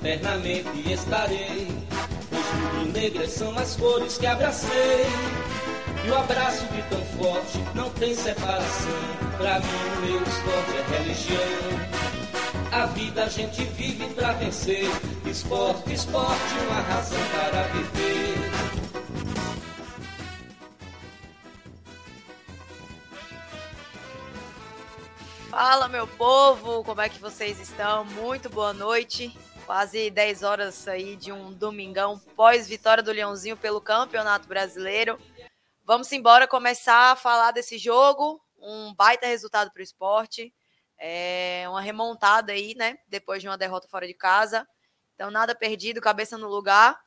eternamente estarei. Pois e negras são as cores que abracei. E o abraço de tão forte não tem separação. Pra mim, o meu esporte é religião. A vida a gente vive pra vencer. Esporte, esporte, uma razão para viver. Fala, meu povo, como é que vocês estão? Muito boa noite. Quase 10 horas aí de um domingão pós-vitória do Leãozinho pelo Campeonato Brasileiro. Vamos embora começar a falar desse jogo. Um baita resultado para o esporte. É uma remontada aí, né? Depois de uma derrota fora de casa. Então, nada perdido, cabeça no lugar.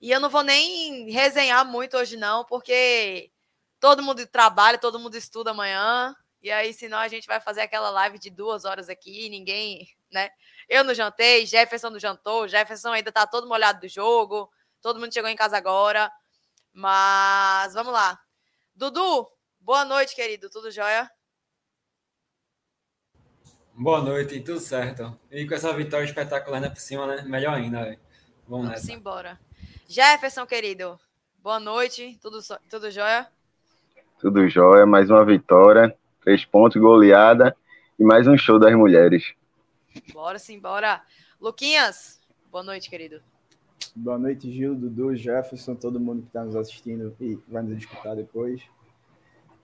E eu não vou nem resenhar muito hoje, não, porque todo mundo trabalha, todo mundo estuda amanhã. E aí, senão a gente vai fazer aquela live de duas horas aqui, ninguém, né? Eu não jantei, Jefferson não jantou, Jefferson ainda tá todo molhado do jogo, todo mundo chegou em casa agora. Mas vamos lá. Dudu, boa noite, querido. Tudo jóia? Boa noite, tudo certo. E com essa vitória espetacular né, por cima, né? Melhor ainda, véio. Vamos, Vamos nessa. embora. Jefferson, querido, boa noite. Tudo, tudo jóia? Tudo jóia, mais uma vitória Três pontos, goleada e mais um show das mulheres. Bora sim, bora. Luquinhas, boa noite, querido. Boa noite, Gil, Dudu, Jefferson, todo mundo que está nos assistindo e vai nos escutar depois.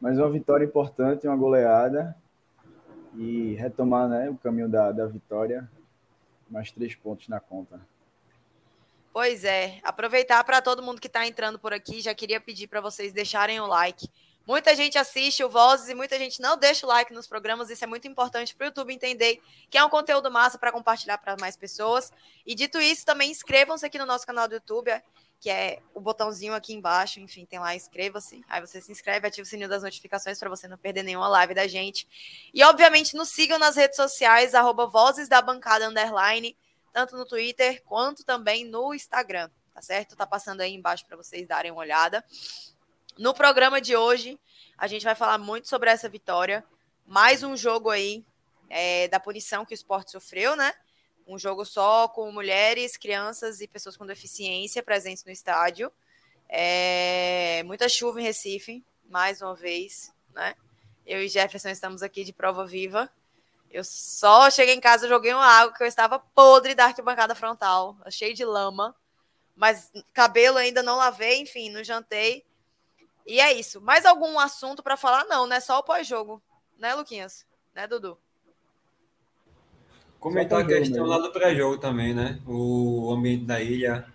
Mais uma vitória importante, uma goleada e retomar né, o caminho da, da vitória. Mais três pontos na conta. Pois é, aproveitar para todo mundo que está entrando por aqui, já queria pedir para vocês deixarem o like Muita gente assiste o Vozes e muita gente não deixa o like nos programas. Isso é muito importante para o YouTube entender que é um conteúdo massa para compartilhar para mais pessoas. E dito isso, também inscrevam-se aqui no nosso canal do YouTube, que é o botãozinho aqui embaixo. Enfim, tem lá, inscreva-se. Aí você se inscreve, ativa o sininho das notificações para você não perder nenhuma live da gente. E, obviamente, nos sigam nas redes sociais, arroba Vozes da Bancada Underline, tanto no Twitter quanto também no Instagram. Tá certo? Tá passando aí embaixo para vocês darem uma olhada. No programa de hoje, a gente vai falar muito sobre essa vitória. Mais um jogo aí é, da punição que o esporte sofreu, né? Um jogo só com mulheres, crianças e pessoas com deficiência presentes no estádio. É, muita chuva em Recife, mais uma vez, né? Eu e Jefferson estamos aqui de prova viva. Eu só cheguei em casa, joguei uma água que eu estava podre da arquibancada frontal, cheio de lama. Mas cabelo ainda não lavei, enfim, não jantei. E é isso. Mais algum assunto para falar? Não, né? Só o pós-jogo. Né, Luquinhas? Né, Dudu? Comentar a questão lá do pré-jogo também, né? O ambiente da ilha,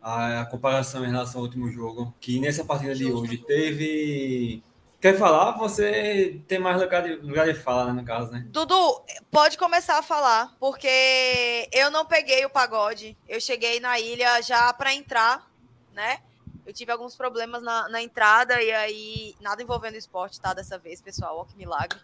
a, comparação em relação ao último jogo, que nessa partida de hoje teve. Quer falar? Você tem mais lugar de, lugar de fala, né, no caso, né? Dudu, pode começar a falar, porque eu não peguei o pagode. Eu cheguei na ilha já para entrar, né? Eu tive alguns problemas na, na entrada e aí nada envolvendo esporte, tá? Dessa vez, pessoal. Ó, que milagre.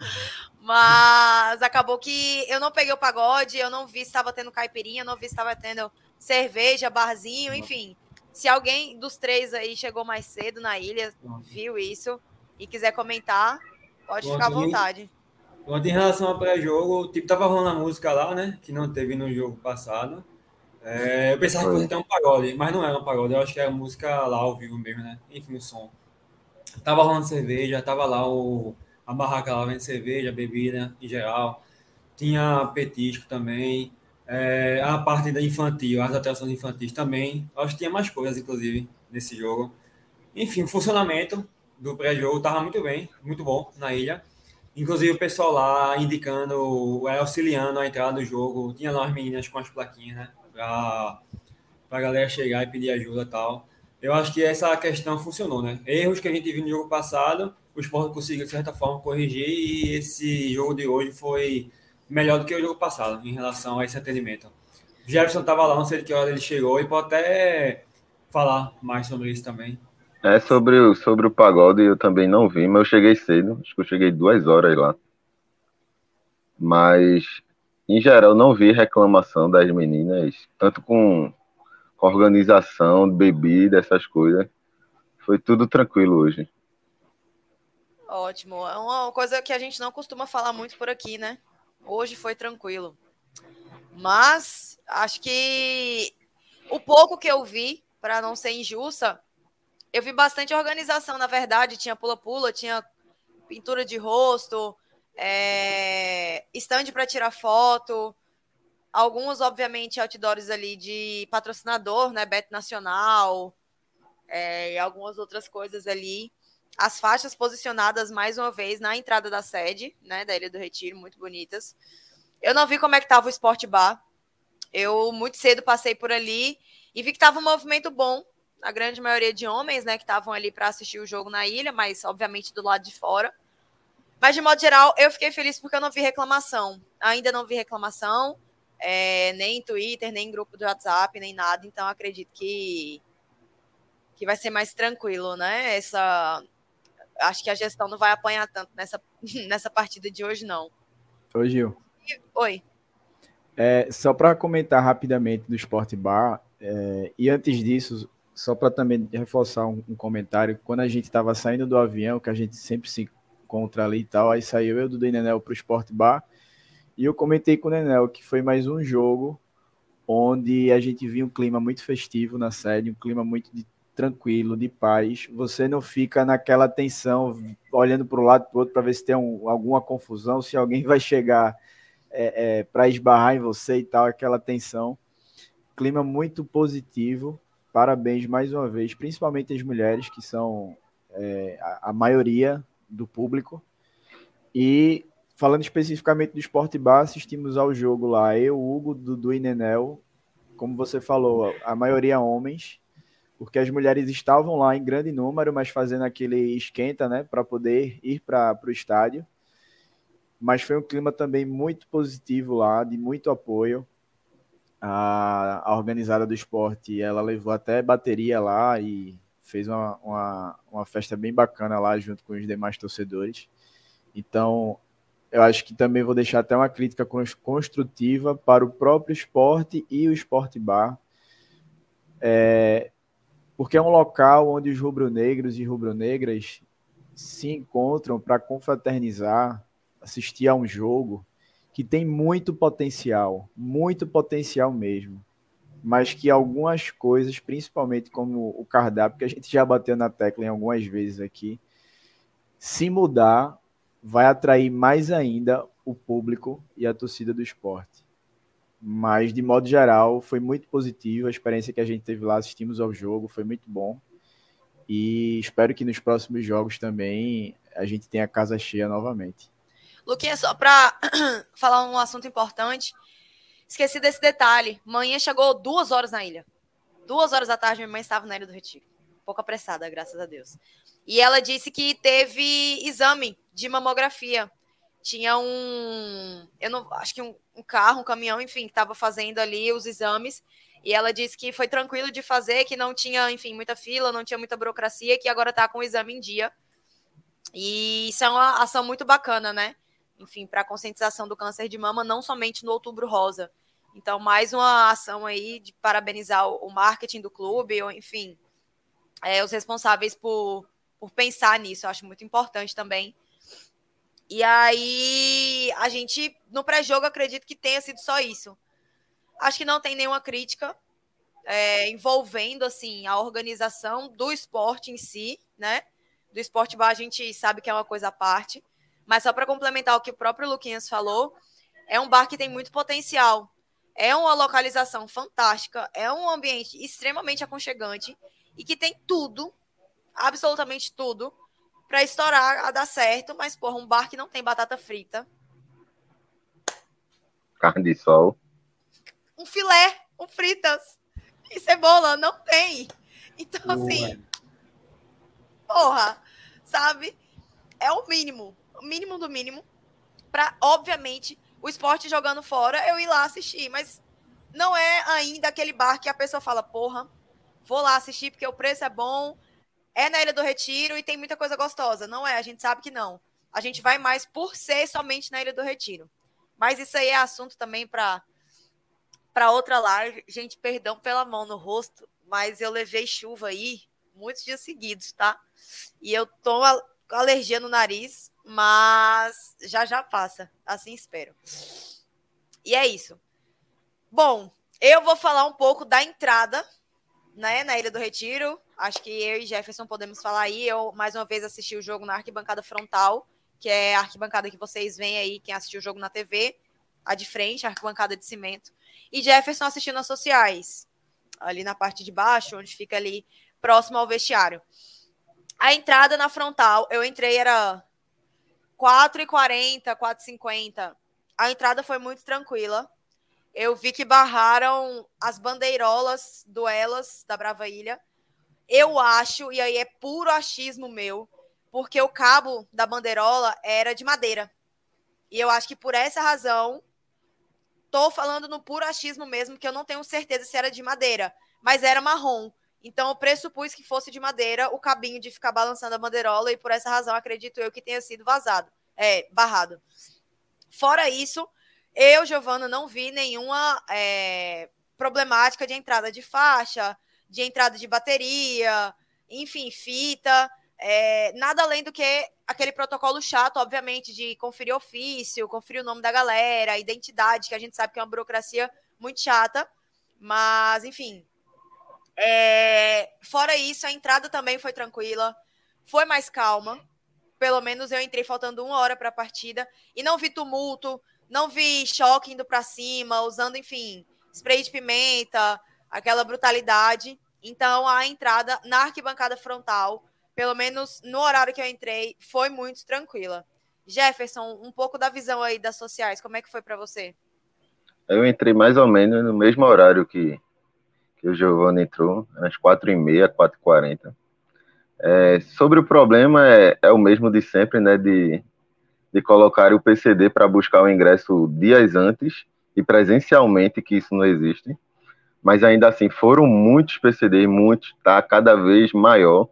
Mas acabou que eu não peguei o pagode, eu não vi se estava tendo caipirinha, eu não vi se estava tendo cerveja, barzinho, enfim. Se alguém dos três aí chegou mais cedo na ilha, viu isso e quiser comentar, pode ficar à vontade. Ontem, em relação ao pré-jogo, tipo, tava rolando a música lá, né? Que não teve no jogo passado. É, eu pensava que fosse até um pagode, mas não era um pagode, eu acho que era música lá ao vivo mesmo, né? Enfim, o som. Tava rolando cerveja, tava lá o, a barraca lá vendo cerveja, bebida em geral. Tinha petisco também. É, a parte da infantil, as atrações infantis também. Acho que tinha mais coisas, inclusive, nesse jogo. Enfim, o funcionamento do pré-jogo estava muito bem, muito bom na ilha. Inclusive o pessoal lá indicando, auxiliando a entrada do jogo. Tinha lá as meninas com as plaquinhas, né? Para a galera chegar e pedir ajuda e tal. Eu acho que essa questão funcionou, né? Erros que a gente viu no jogo passado, o Sport conseguiu, de certa forma, corrigir e esse jogo de hoje foi melhor do que o jogo passado em relação a esse atendimento. O Jefferson estava lá, não sei de que hora ele chegou, e pode até falar mais sobre isso também. É, sobre o, sobre o pagode eu também não vi, mas eu cheguei cedo, acho que eu cheguei duas horas lá. Mas em geral, não vi reclamação das meninas, tanto com organização, bebida, essas coisas. Foi tudo tranquilo hoje. Ótimo. É uma coisa que a gente não costuma falar muito por aqui, né? Hoje foi tranquilo. Mas acho que o pouco que eu vi, para não ser injusta, eu vi bastante organização, na verdade. Tinha pula-pula, tinha pintura de rosto, é, stand para tirar foto, alguns, obviamente, outdoors ali de patrocinador, né? Bet Nacional, é, e algumas outras coisas ali. As faixas posicionadas mais uma vez na entrada da sede, né? Da Ilha do Retiro, muito bonitas. Eu não vi como é que tava o Sport Bar. Eu muito cedo passei por ali e vi que tava um movimento bom. A grande maioria de homens, né, que estavam ali para assistir o jogo na ilha, mas obviamente do lado de fora. Mas de modo geral, eu fiquei feliz porque eu não vi reclamação. Ainda não vi reclamação, é, nem em Twitter, nem em grupo do WhatsApp, nem nada. Então acredito que que vai ser mais tranquilo, né? Essa acho que a gestão não vai apanhar tanto nessa nessa partida de hoje não. Oi, Gil. Oi. É, só para comentar rapidamente do Sport Bar, é, e antes disso, só para também reforçar um, um, comentário, quando a gente estava saindo do avião, que a gente sempre se encontra ali e tal, aí saiu eu do Nenel para o Sport Bar, e eu comentei com o Nenel que foi mais um jogo onde a gente viu um clima muito festivo na sede, um clima muito de, tranquilo, de paz. Você não fica naquela tensão, olhando para o lado para o outro para ver se tem um, alguma confusão, se alguém vai chegar é, é, para esbarrar em você e tal, aquela tensão. Clima muito positivo. Parabéns mais uma vez, principalmente as mulheres, que são é, a, a, maioria do público. E falando especificamente do Esporte Bar, assistimos ao jogo lá. Eu, Hugo, Dudu e Nenel. Como você falou, a maioria homens, porque as mulheres estavam lá em grande número, mas fazendo aquele esquenta, né, para poder ir para o estádio mas foi um clima também muito positivo lá, de muito apoio. A, a organizada do esporte, ela levou até bateria lá e fez uma, uma, uma festa bem bacana lá junto com os demais torcedores. Então, eu acho que também vou deixar até uma crítica construtiva para o próprio esporte e o esporte bar, é, porque é um local onde os rubro-negros e rubro-negras se encontram para confraternizar, assistir a um jogo que tem muito potencial, muito potencial mesmo, mas que algumas coisas, principalmente como o cardápio, que a gente já bateu na tecla em algumas vezes aqui, se mudar, vai atrair mais ainda o público e a torcida do esporte. Mas, de modo geral, foi muito positivo. A experiência que a gente teve lá, assistimos ao jogo, foi muito bom. E espero que nos próximos jogos também a gente tenha a casa cheia novamente. Luquinha, só para falar um assunto importante, esqueci desse detalhe. Manhã chegou duas horas na ilha. Duas horas da tarde, minha mãe estava na Ilha do Retiro. Um pouco apressada, graças a Deus. E ela disse que teve exame de mamografia. Tinha um. Eu não acho que um, um carro, um caminhão, enfim, que estava fazendo ali os exames. E ela disse que foi tranquilo de fazer, que não tinha, enfim, muita fila, não tinha muita burocracia, que agora está com o exame em dia. E isso é uma ação muito bacana, né? Enfim, para a conscientização do câncer de mama, não somente no Outubro Rosa. Então, mais uma ação aí de parabenizar o marketing do clube, ou enfim, é, os responsáveis por, por pensar nisso. Eu acho muito importante também. E aí, a gente, no pré-jogo, acredito que tenha sido só isso. Acho que não tem nenhuma crítica é, envolvendo, assim, a organização do esporte em si, né? Do esporte bar, a gente sabe que é uma coisa à parte. Mas só para complementar o que o próprio Luquinhas falou, é um bar que tem muito potencial. É uma localização fantástica, é um ambiente extremamente aconchegante e que tem tudo, absolutamente tudo, para estourar a dar certo, mas porra, um bar que não tem batata frita. Carne de sol. Um filé, um fritas e cebola, não tem. Então, assim, porra, sabe? É o mínimo mínimo do mínimo, para, obviamente, o esporte jogando fora, eu ir lá assistir. Mas não é ainda aquele bar que a pessoa fala, porra, vou lá assistir porque o preço é bom, é na Ilha do Retiro e tem muita coisa gostosa. Não é, a gente sabe que não. A gente vai mais por ser somente na Ilha do Retiro. Mas isso aí é assunto também para para outra live. Gente, perdão pela mão no rosto, mas eu levei chuva aí muitos dias seguidos, tá? E eu tô alergia no nariz, mas já já passa, assim espero. E é isso. Bom, eu vou falar um pouco da entrada, né, na Ilha do Retiro. Acho que eu e Jefferson podemos falar aí. Eu, mais uma vez, assisti o jogo na arquibancada frontal, que é a arquibancada que vocês veem aí, quem assistiu o jogo na TV, a de frente, a arquibancada de cimento. E Jefferson assistindo nas sociais, ali na parte de baixo, onde fica ali próximo ao vestiário. A entrada na frontal, eu entrei, era 4h40, 4h50. A entrada foi muito tranquila. Eu vi que barraram as bandeirolas do Elas da Brava Ilha. Eu acho, e aí é puro achismo meu, porque o cabo da bandeirola era de madeira. E eu acho que por essa razão, tô falando no puro achismo mesmo, que eu não tenho certeza se era de madeira, mas era marrom. Então eu pressupus que fosse de madeira o cabinho de ficar balançando a bandeirola, e por essa razão acredito eu que tenha sido vazado, é, barrado. Fora isso, eu, Giovana, não vi nenhuma é, problemática de entrada de faixa, de entrada de bateria, enfim, fita, é, nada além do que aquele protocolo chato, obviamente, de conferir ofício, conferir o nome da galera, identidade, que a gente sabe que é uma burocracia muito chata, mas, enfim. É, fora isso, a entrada também foi tranquila, foi mais calma. Pelo menos eu entrei faltando uma hora para a partida e não vi tumulto, não vi choque indo para cima, usando, enfim, spray de pimenta, aquela brutalidade. Então, a entrada na arquibancada frontal, pelo menos no horário que eu entrei, foi muito tranquila. Jefferson, um pouco da visão aí das sociais, como é que foi para você? Eu entrei mais ou menos no mesmo horário que, que o Giovanni entrou, às 4h30, 4h40. É, sobre o problema, é, é o mesmo de sempre, né? De de colocar o PCD para buscar o ingresso dias antes e presencialmente, que isso não existe. Mas ainda assim, foram muitos PCDs, muitos, está cada vez maior.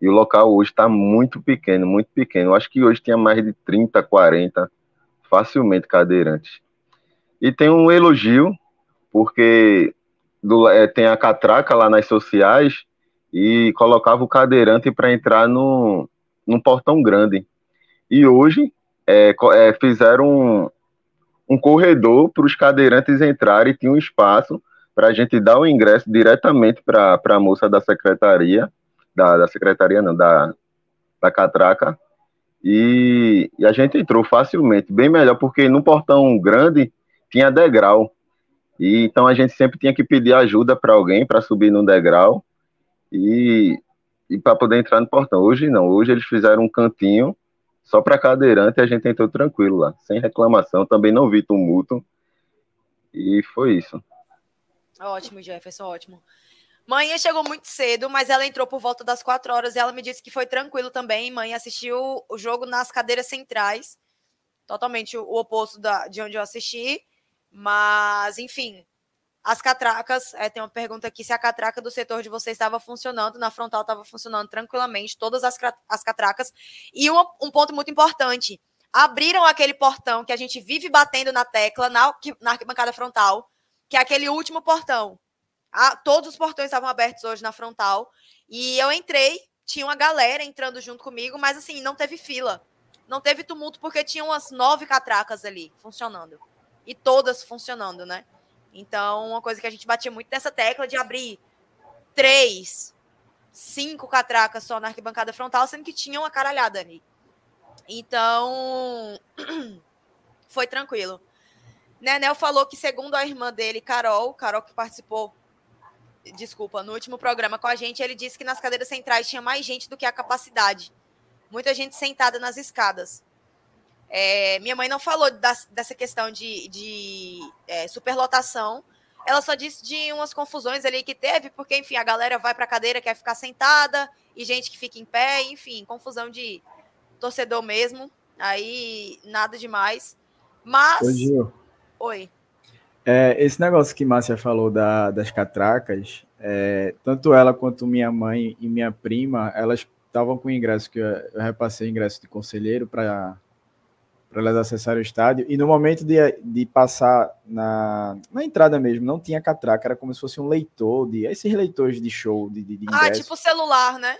E o local hoje está muito pequeno, muito pequeno. Eu acho que hoje tinha mais de 30, 40, facilmente cadeirantes. E tem um elogio, porque do, é, tem a catraca lá nas sociais e colocava o cadeirante para entrar no, num portão grande. E hoje é, é, fizeram um, um corredor para os cadeirantes entrarem, tinha um espaço para a gente dar o ingresso diretamente para a moça da secretaria, da, da secretaria não, da, da catraca, e, e, a gente entrou facilmente, bem melhor, porque no portão grande tinha degrau, e então a gente sempre tinha que pedir ajuda para alguém para subir no degrau e, e para poder entrar no portão. Hoje não, hoje eles fizeram um cantinho só para cadeirante a gente entrou tranquilo lá, sem reclamação, também não vi tumulto. E foi isso. Ótimo, Jefferson, ótimo. Mãe chegou muito cedo, mas ela entrou por volta das quatro horas e ela me disse que foi tranquilo também. Mãe assistiu o jogo nas cadeiras centrais, totalmente o oposto da, de onde eu assisti. Mas, enfim, as catracas, é, tem uma pergunta aqui se a catraca do setor de vocês estava funcionando, na frontal estava funcionando tranquilamente, todas as, as catracas. E um, um, ponto muito importante: abriram aquele portão que a gente vive batendo na tecla na, na arquibancada frontal, que é aquele último portão. Ah, todos os portões estavam abertos hoje na frontal. E eu entrei, tinha uma galera entrando junto comigo, mas assim, não teve fila. Não teve tumulto porque tinha umas nove catracas ali funcionando. E todas funcionando, né? Então, uma coisa que a gente batia muito nessa tecla de abrir três, cinco catracas só na arquibancada frontal, sendo que tinha uma caralhada ali. Então, foi tranquilo. Nenel falou que, segundo a irmã dele, Carol, Carol que participou, desculpa, no último programa com a gente, ele disse que nas cadeiras centrais tinha mais gente do que a capacidade. Muita gente sentada nas escadas. É, minha mãe não falou das, dessa questão de, de é, superlotação. Ela só disse de umas confusões ali que teve, porque, enfim, a galera vai para a cadeira, quer ficar sentada, e gente que fica em pé, enfim, confusão de torcedor mesmo. Aí, nada demais. Mas. Oi. Oi. É, esse negócio que Márcia falou da, das catracas, é, tanto ela quanto minha mãe e minha prima, elas estavam com ingresso, que eu, eu repassei ingresso de conselheiro para para elas acessarem o estádio. E no momento de, de passar na, na entrada mesmo, não tinha catraca, era como se fosse um leitor, de esses leitores de show, de, de, de Ah, tipo celular, né?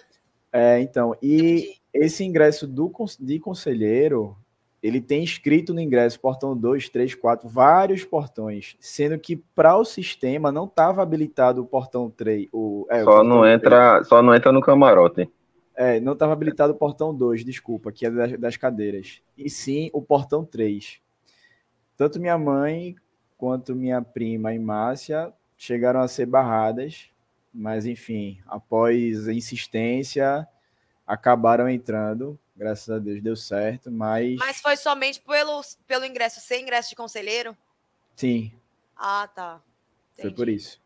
É, então. E Entendi. esse ingresso do, de conselheiro, ele tem escrito no ingresso portão 2, 3, 4, vários portões, sendo que para o sistema não estava habilitado o portão 3. O, é, só, o não entra, 3. só não entra no camarote. É, não estava habilitado o portão 2, desculpa, que é das, das, cadeiras. E sim o portão 3. Tanto minha mãe quanto minha prima e Márcia chegaram a ser barradas, mas enfim, após insistência, acabaram entrando Graças a Deus deu certo, mas. Mas foi somente pelo, pelo ingresso, sem ingresso de conselheiro? Sim. Ah, tá. Entendi. Foi por isso.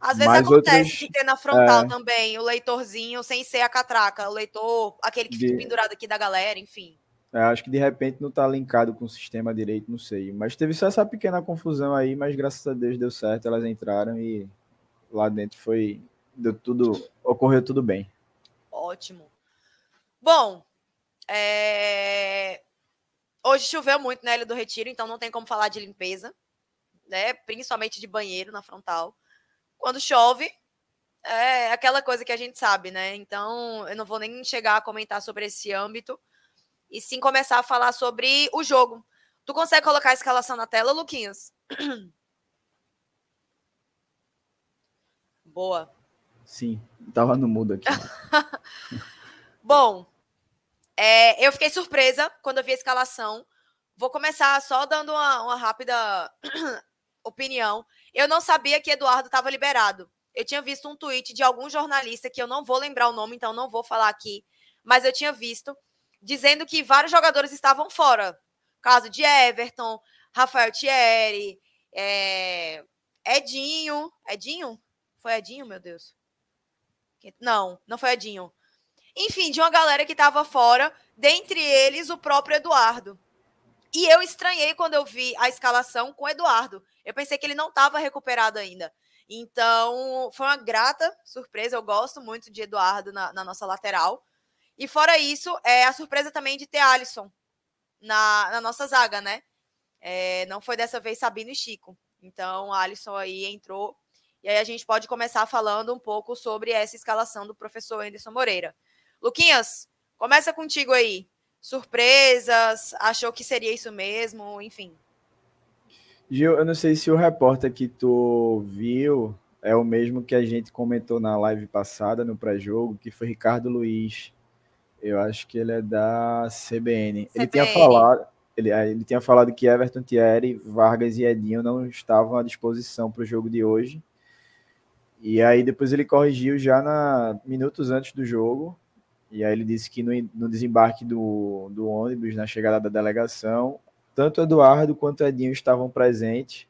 Às vezes mas acontece outros, de ter na frontal é... também o leitorzinho sem ser a catraca, o leitor, aquele que de... fica pendurado aqui da galera, enfim. É, acho que de repente não tá linkado com o sistema direito, não sei. Mas teve só essa pequena confusão aí, mas graças a Deus deu certo, elas entraram e lá dentro foi. Deu tudo. Ocorreu tudo bem. Ótimo. Bom, é... Hoje choveu muito na Ilha do Retiro, então não tem como falar de limpeza, né? Principalmente de banheiro na frontal. Quando chove, é aquela coisa que a gente sabe, né? Então eu não vou nem chegar a comentar sobre esse âmbito e sim começar a falar sobre o jogo. Tu consegue colocar a escalação na tela, Luquinhas? Boa. Sim, tava no mudo aqui. Bom, é, eu fiquei surpresa quando eu vi a escalação. Vou começar só dando uma, uma rápida opinião. Eu não sabia que Eduardo estava liberado. Eu tinha visto um tweet de algum jornalista que eu não vou lembrar o nome, então não vou falar aqui, mas eu tinha visto dizendo que vários jogadores estavam fora. Caso de Everton, Rafael Thierry, é... Edinho. Edinho? Foi Edinho, meu Deus? Não, não foi Edinho. Enfim, de uma galera que estava fora, dentre eles o próprio Eduardo. E eu estranhei quando eu vi a escalação com o Eduardo. Eu pensei que ele não estava recuperado ainda. Então, foi uma grata surpresa. Eu gosto muito de Eduardo na, na nossa lateral. E fora isso, é a surpresa também de ter Alisson na, na nossa zaga, né? É, não foi dessa vez Sabino e Chico. Então, Alisson aí entrou. E aí a gente pode começar falando um pouco sobre essa escalação do professor Anderson Moreira. Luquinhas, começa contigo aí. Surpresas, achou que seria isso mesmo, enfim. Gil, eu não sei se o repórter que tu viu é o mesmo que a gente comentou na live passada, no pré-jogo, que foi Ricardo Luiz. Eu acho que ele é da CBN. CBN. Ele tinha falado, ele, é, ele tinha falado que Everton Thierry, Vargas e Edinho não estavam à disposição para o jogo de hoje. E aí depois ele corrigiu já na minutos antes do jogo e aí ele disse que no, no desembarque do, do ônibus, na chegada da delegação, tanto Eduardo quanto Edinho estavam presentes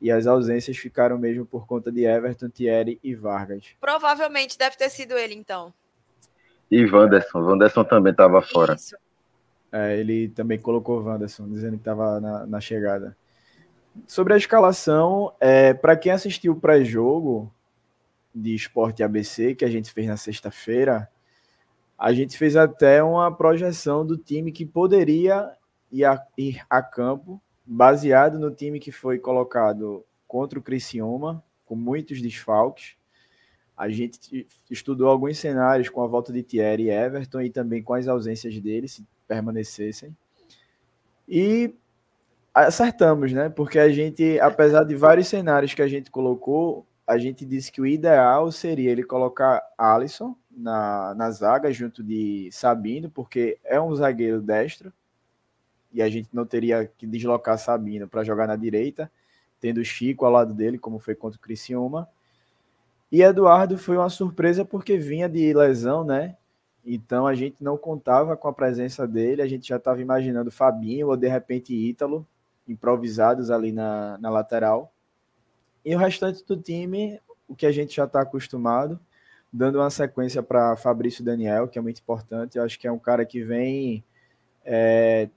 e as ausências ficaram mesmo por conta de Everton, Thierry e Vargas. Provavelmente deve ter sido ele, então. E Wanderson. Wanderson também estava fora. É, ele também colocou Wanderson, dizendo que estava na, na, chegada. Sobre a escalação, é, para quem assistiu o pré-jogo de Esporte ABC, que a gente fez na sexta-feira, a gente fez até uma projeção do time que poderia ir a, ir a campo, baseado no time que foi colocado contra o Criciúma, com muitos desfalques. A gente estudou alguns cenários com a volta de Thierry e Everton e também com as ausências deles, se permanecessem. E acertamos, né? Porque a gente, apesar de vários cenários que a gente colocou, a gente disse que o ideal seria ele colocar Alisson na, na zaga junto de Sabino, porque é um zagueiro destro e a gente não teria que deslocar Sabino para jogar na direita, tendo Chico ao lado dele, como foi contra o Criciúma. E Eduardo foi uma surpresa porque vinha de lesão, né? Então a gente não contava com a presença dele, a gente já estava imaginando Fabinho ou de repente Ítalo, improvisados ali na, na lateral. E o restante do time, o que a gente já está acostumado, dando uma sequência para Fabrício Daniel, que é muito importante. Eu acho que é um cara que vem é,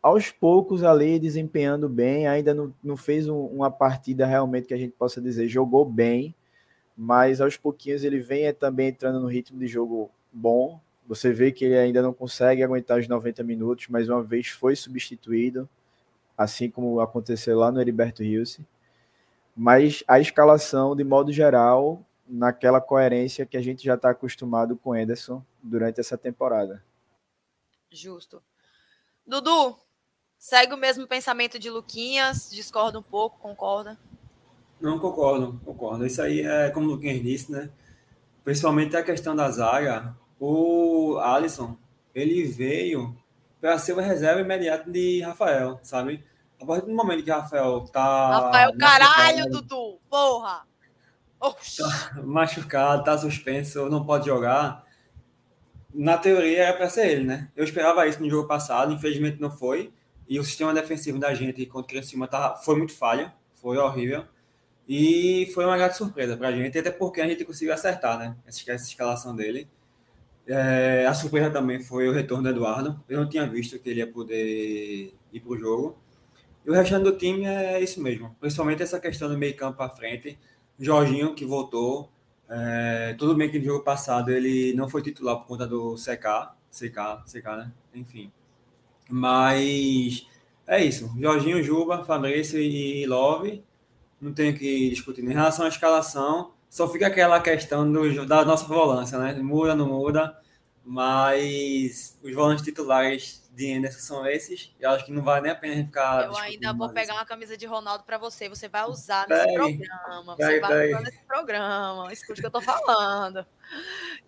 aos poucos ali desempenhando bem. Ainda não, não fez um, uma partida realmente que a gente possa dizer jogou bem, mas aos pouquinhos ele vem é, também entrando no ritmo de jogo bom. Você vê que ele ainda não consegue aguentar os 90 minutos, mas uma vez foi substituído, assim como aconteceu lá no Heriberto Rilse. Mas a escalação, de modo geral, naquela coerência que a gente já está acostumado com Ederson durante essa temporada. Justo. Dudu, segue o mesmo pensamento de Luquinhas, discorda um pouco, concorda? Não concordo, concordo. Isso aí é como o Luquinhas disse, né? Principalmente a questão da zaga. O Alisson, ele veio para ser uma reserva imediata de Rafael, sabe? A partir do momento que Rafael tá. Rafael, caralho, Dudu! Porra! Tá machucado, tá suspenso, não pode jogar. Na teoria era para ser ele, né? Eu esperava isso no jogo passado, infelizmente não foi. E o sistema defensivo da gente contra o Criciúma tá, foi muito falha, foi horrível. E foi uma grande surpresa para a gente, até porque a gente conseguiu acertar, né? Essa, essa escalação dele. É, a surpresa também foi o retorno do Eduardo. Eu não tinha visto que ele ia poder ir para o jogo. E o restante do time é isso mesmo. Principalmente essa questão do meio campo para frente. Jorginho, que voltou. É, tudo bem que no jogo passado ele não foi titular por conta do CK. CK, CK, né? Enfim. Mas é isso. Jorginho, Juba, Fabrício e Love. Não tenho que discutir. Em relação à escalação, só fica aquela questão do, da nossa volância, né? Muda, não muda. Mas os volantes titulares de Anderson são esses. Eu acho que não vale nem a pena ficar. Eu ainda vou pegar uma camisa de Ronaldo para você. Você vai usar nesse programa. Você vai usar nesse programa. Escute o que eu tô falando.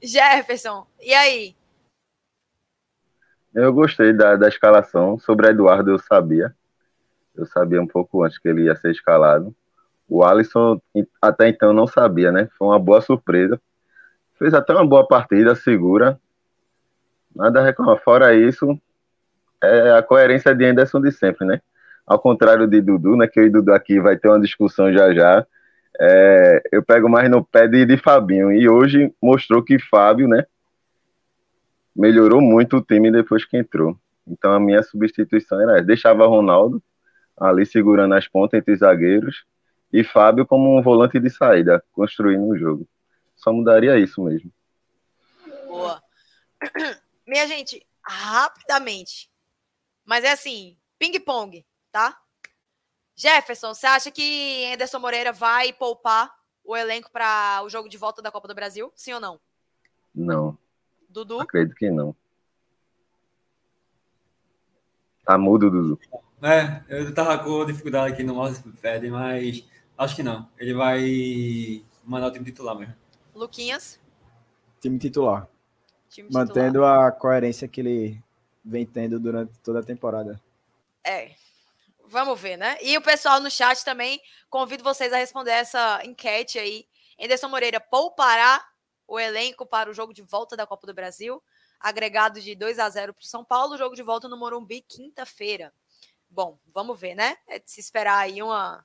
Jefferson, e aí? Eu gostei da, da escalação. Sobre Eduardo, eu sabia. Eu sabia um pouco antes que ele ia ser escalado. O Alisson até então não sabia, né? Foi uma boa surpresa. Fez até uma boa partida, segura. Nada a reclamar. Fora isso, é a coerência de Anderson de sempre, né? Ao contrário de Dudu, né? Que eu e Dudu aqui vai ter uma discussão já já. É, eu pego mais no pé de, de Fabinho. E hoje mostrou que Fábio, né? Melhorou muito o time depois que entrou. Então a minha substituição era essa. Deixava Ronaldo ali segurando as pontas entre os zagueiros e Fábio como um volante de saída, construindo o jogo. Só mudaria isso mesmo. Boa. Minha gente, rapidamente, mas é assim, ping-pong, tá? Jefferson, você acha que Anderson Moreira vai poupar o elenco para o jogo de volta da Copa do Brasil? Sim ou não? Não. Dudu? Acredito que não. Tá mudo, Dudu. É, eu tava com dificuldade aqui no mousepad, mas acho que não. Ele vai mandar o time titular mesmo. Luquinhas? Time titular. Time Mantendo titular. a coerência que ele vem tendo durante toda a temporada. É. Vamos ver, né? E o pessoal no chat também, convido vocês a responder essa enquete aí. Anderson Moreira poupará o elenco para o jogo de volta da Copa do Brasil, agregado de 2 a 0 para o São Paulo, jogo de volta no Morumbi, quinta-feira. Bom, vamos ver, né? É de se esperar aí uma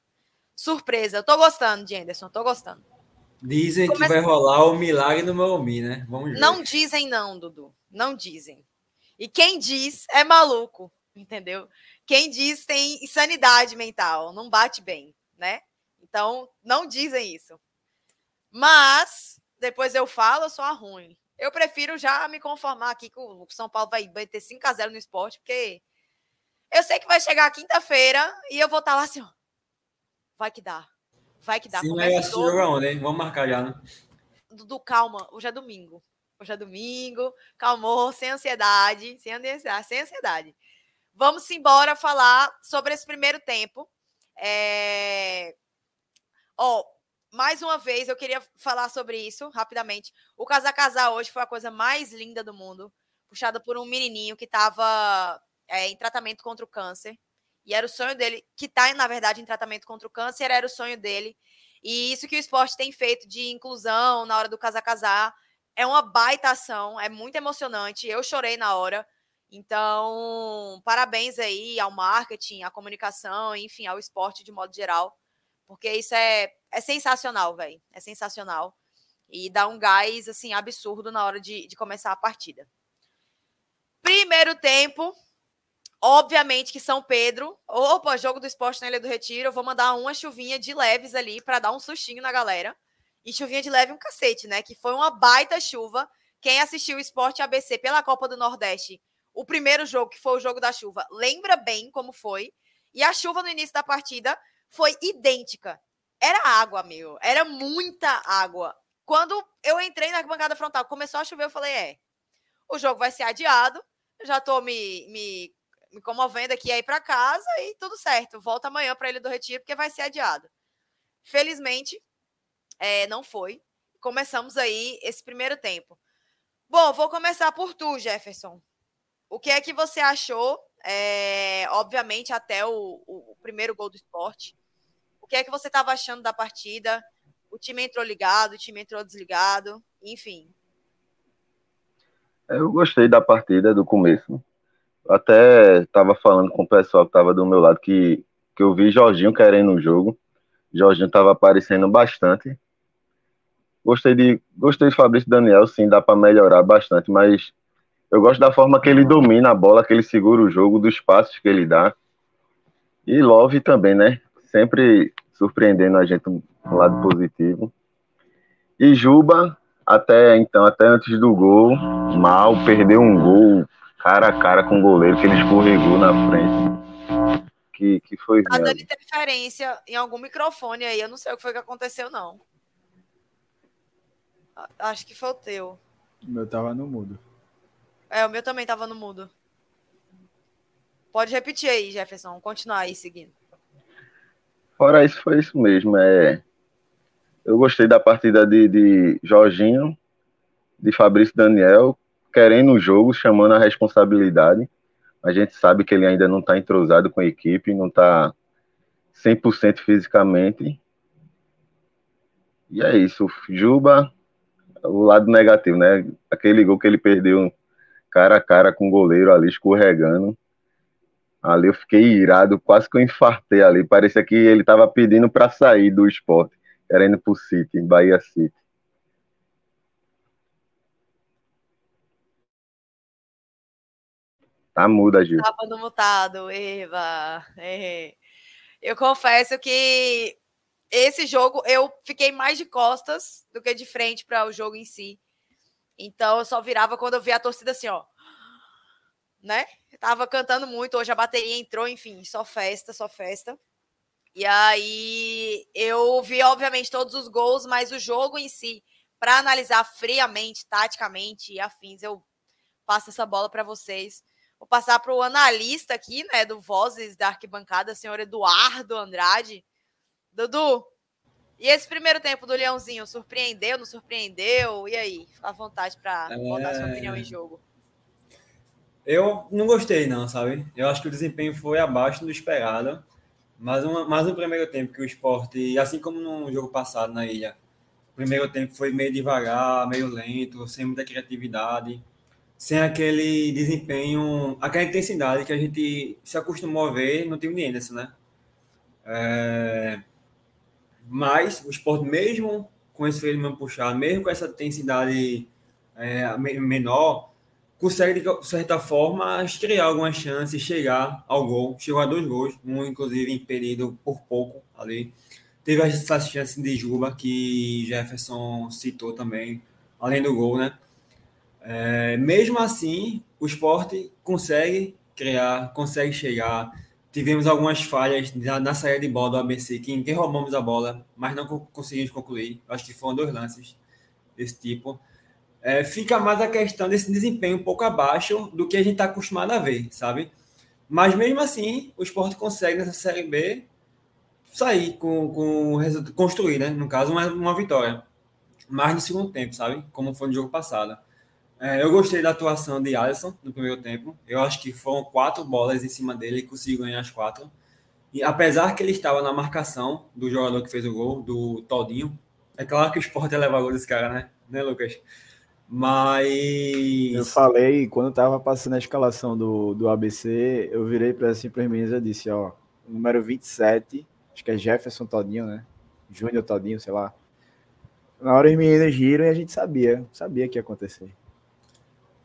surpresa. Eu tô gostando de Anderson, tô gostando. Dizem Começa... que vai rolar o milagre no Morumbi, né? Vamos ver. Não dizem não, Dudu. Não dizem. E quem diz é maluco, entendeu? Quem diz tem insanidade mental, não bate bem, né? Então, não dizem isso. Mas, depois eu falo, eu sou a ruim. Eu prefiro já me conformar aqui que o São Paulo vai, ter 5 a 0 no esporte, porque eu sei que vai chegar quinta-feira e eu vou estar tá lá assim, ó. Vai que dá. Vai que dá. Sim, é assim, joga onde, hein? Vamos marcar já, né? Dudu, calma. Hoje é domingo. Hoje é domingo, calmou, sem ansiedade, sem ansiedade, sem ansiedade. Vamos embora falar sobre esse primeiro tempo. É... Oh, mais uma vez, eu queria falar sobre isso rapidamente. O Casa Casar hoje foi a coisa mais linda do mundo, puxada por um menininho que estava é, em tratamento contra o câncer. E era o sonho dele, que está, na verdade, em tratamento contra o câncer, era o sonho dele. E isso que o esporte tem feito de inclusão na hora do Casa Casar é uma baita ação, é muito emocionante. Eu chorei na hora. Então, parabéns aí ao marketing, à comunicação, enfim, ao esporte de modo geral, porque isso é, é sensacional, velho. É sensacional. E dá um gás, assim, absurdo na hora de, de começar a partida. Primeiro tempo, obviamente que São Pedro, opa, jogo do esporte na Ilha do Retiro, eu vou mandar uma chuvinha de leves ali para dar um sustinho na galera. E chuvinha de leve um cacete, né? Que foi uma baita chuva. Quem assistiu o Esporte ABC pela Copa do Nordeste, o primeiro jogo, que foi o jogo da chuva, lembra bem como foi. E a chuva no início da partida foi idêntica. Era água, meu. Era muita água. Quando eu entrei na bancada frontal, começou a chover, eu falei: é, o jogo vai ser adiado. Já tô me, me me comovendo aqui aí para casa e tudo certo. Volta amanhã para Ilha do Retiro, porque vai ser adiado. Felizmente, é, não foi. Começamos aí esse primeiro tempo. Bom, vou começar por tu, Jefferson. O que é que você achou? É, obviamente, até o, o, primeiro gol do esporte. O que é que você estava achando da partida? O time entrou ligado, o time entrou desligado, enfim. Eu gostei da partida do começo. Até estava falando com o pessoal que estava do meu lado que, que eu vi Jorginho querendo o jogo. Jorginho estava aparecendo bastante. Gostei de gostei de Fabrício Daniel, sim, dá para melhorar bastante, mas eu gosto da forma que ele domina a bola, que ele segura o jogo, dos passos que ele dá. E Love também, né? Sempre surpreendendo a gente no lado positivo. E Juba, até então, até antes do gol, mal, perdeu um gol cara a cara com o goleiro, que ele escorregou na frente. Que, que foi. Tá dando interferência em algum microfone aí, eu não sei o que foi que aconteceu, não. Acho que foi o teu. O meu tava no mudo. É, o meu também tava no mudo. Pode repetir aí, Jefferson. Continuar aí seguindo. Fora isso, foi isso mesmo. É... Eu gostei da partida de, de Jorginho, de Fabrício Daniel, querendo o jogo, chamando a responsabilidade. A gente sabe que ele ainda não está entrosado com a equipe, não está 100% fisicamente. E é isso. Juba, o lado negativo, né? Aquele gol que ele perdeu cara a cara com o goleiro ali escorregando. Ali eu fiquei irado, quase que eu infartei ali. Parecia que ele estava pedindo para sair do esporte, querendo para o City, Bahia City. Tá muda, Gil. Tava no mutado, Eva. É. Eu confesso que esse jogo eu fiquei mais de costas do que de frente para o jogo em si. Então eu só virava quando eu via a torcida assim, ó. Né? tava cantando muito, hoje a bateria entrou, enfim, só festa, só festa. E aí eu vi, obviamente, todos os gols, mas o jogo em si, para analisar friamente, taticamente e afins, eu passo essa bola para vocês. Vou passar para o analista aqui, né, do Vozes da arquibancada, senhor Eduardo Andrade. Dudu, e esse primeiro tempo do Leãozinho, surpreendeu, não surpreendeu? E aí? Fica à vontade para é... botar sua opinião em jogo. Eu não gostei, não, sabe? Eu acho que o desempenho foi abaixo do esperado. Mas uma, mais no primeiro tempo que o esporte, assim como no jogo passado na ilha, o primeiro tempo foi meio devagar, meio lento, sem muita criatividade, sem aquele desempenho, aquela intensidade que a gente se acostumou a ver no time de Anderson, né? É, mas o esporte, mesmo com esse freio puxado, mesmo com essa intensidade é, menor, consegue, de certa forma, criar algumas chances, chegar ao gol. Chegou a dois gols, um inclusive impedido por pouco ali. Teve essa chance de Juba, que Jefferson citou também, além do gol, né? É, mesmo assim, o esporte consegue criar, consegue chegar tivemos algumas falhas na, na, saída de bola do ABC, que interrompamos a bola, mas não conseguimos concluir. Acho que foram dois lances desse tipo. É, fica mais a questão desse desempenho um pouco abaixo do que a gente está acostumado a ver, sabe? Mas mesmo assim, o esporte consegue nessa Série B sair com, com construir, né? No caso, uma, uma vitória. Mais no segundo tempo, sabe? Como foi no jogo passado. É, eu gostei da atuação de Alisson no primeiro tempo. Eu acho que foram quatro bolas em cima dele e conseguiu ganhar as quatro. E apesar que ele estava na marcação do jogador que fez o gol, do Todinho, é claro que o esporte levar gol desse cara, né? Né, Lucas? Mas. Eu falei, quando estava passando a escalação do, do ABC, eu virei para assim para e disse: ó, número 27, acho que é Jefferson Todinho, né? Júnior Todinho, sei lá. Na hora as meninas giram e a gente sabia, sabia que ia acontecer.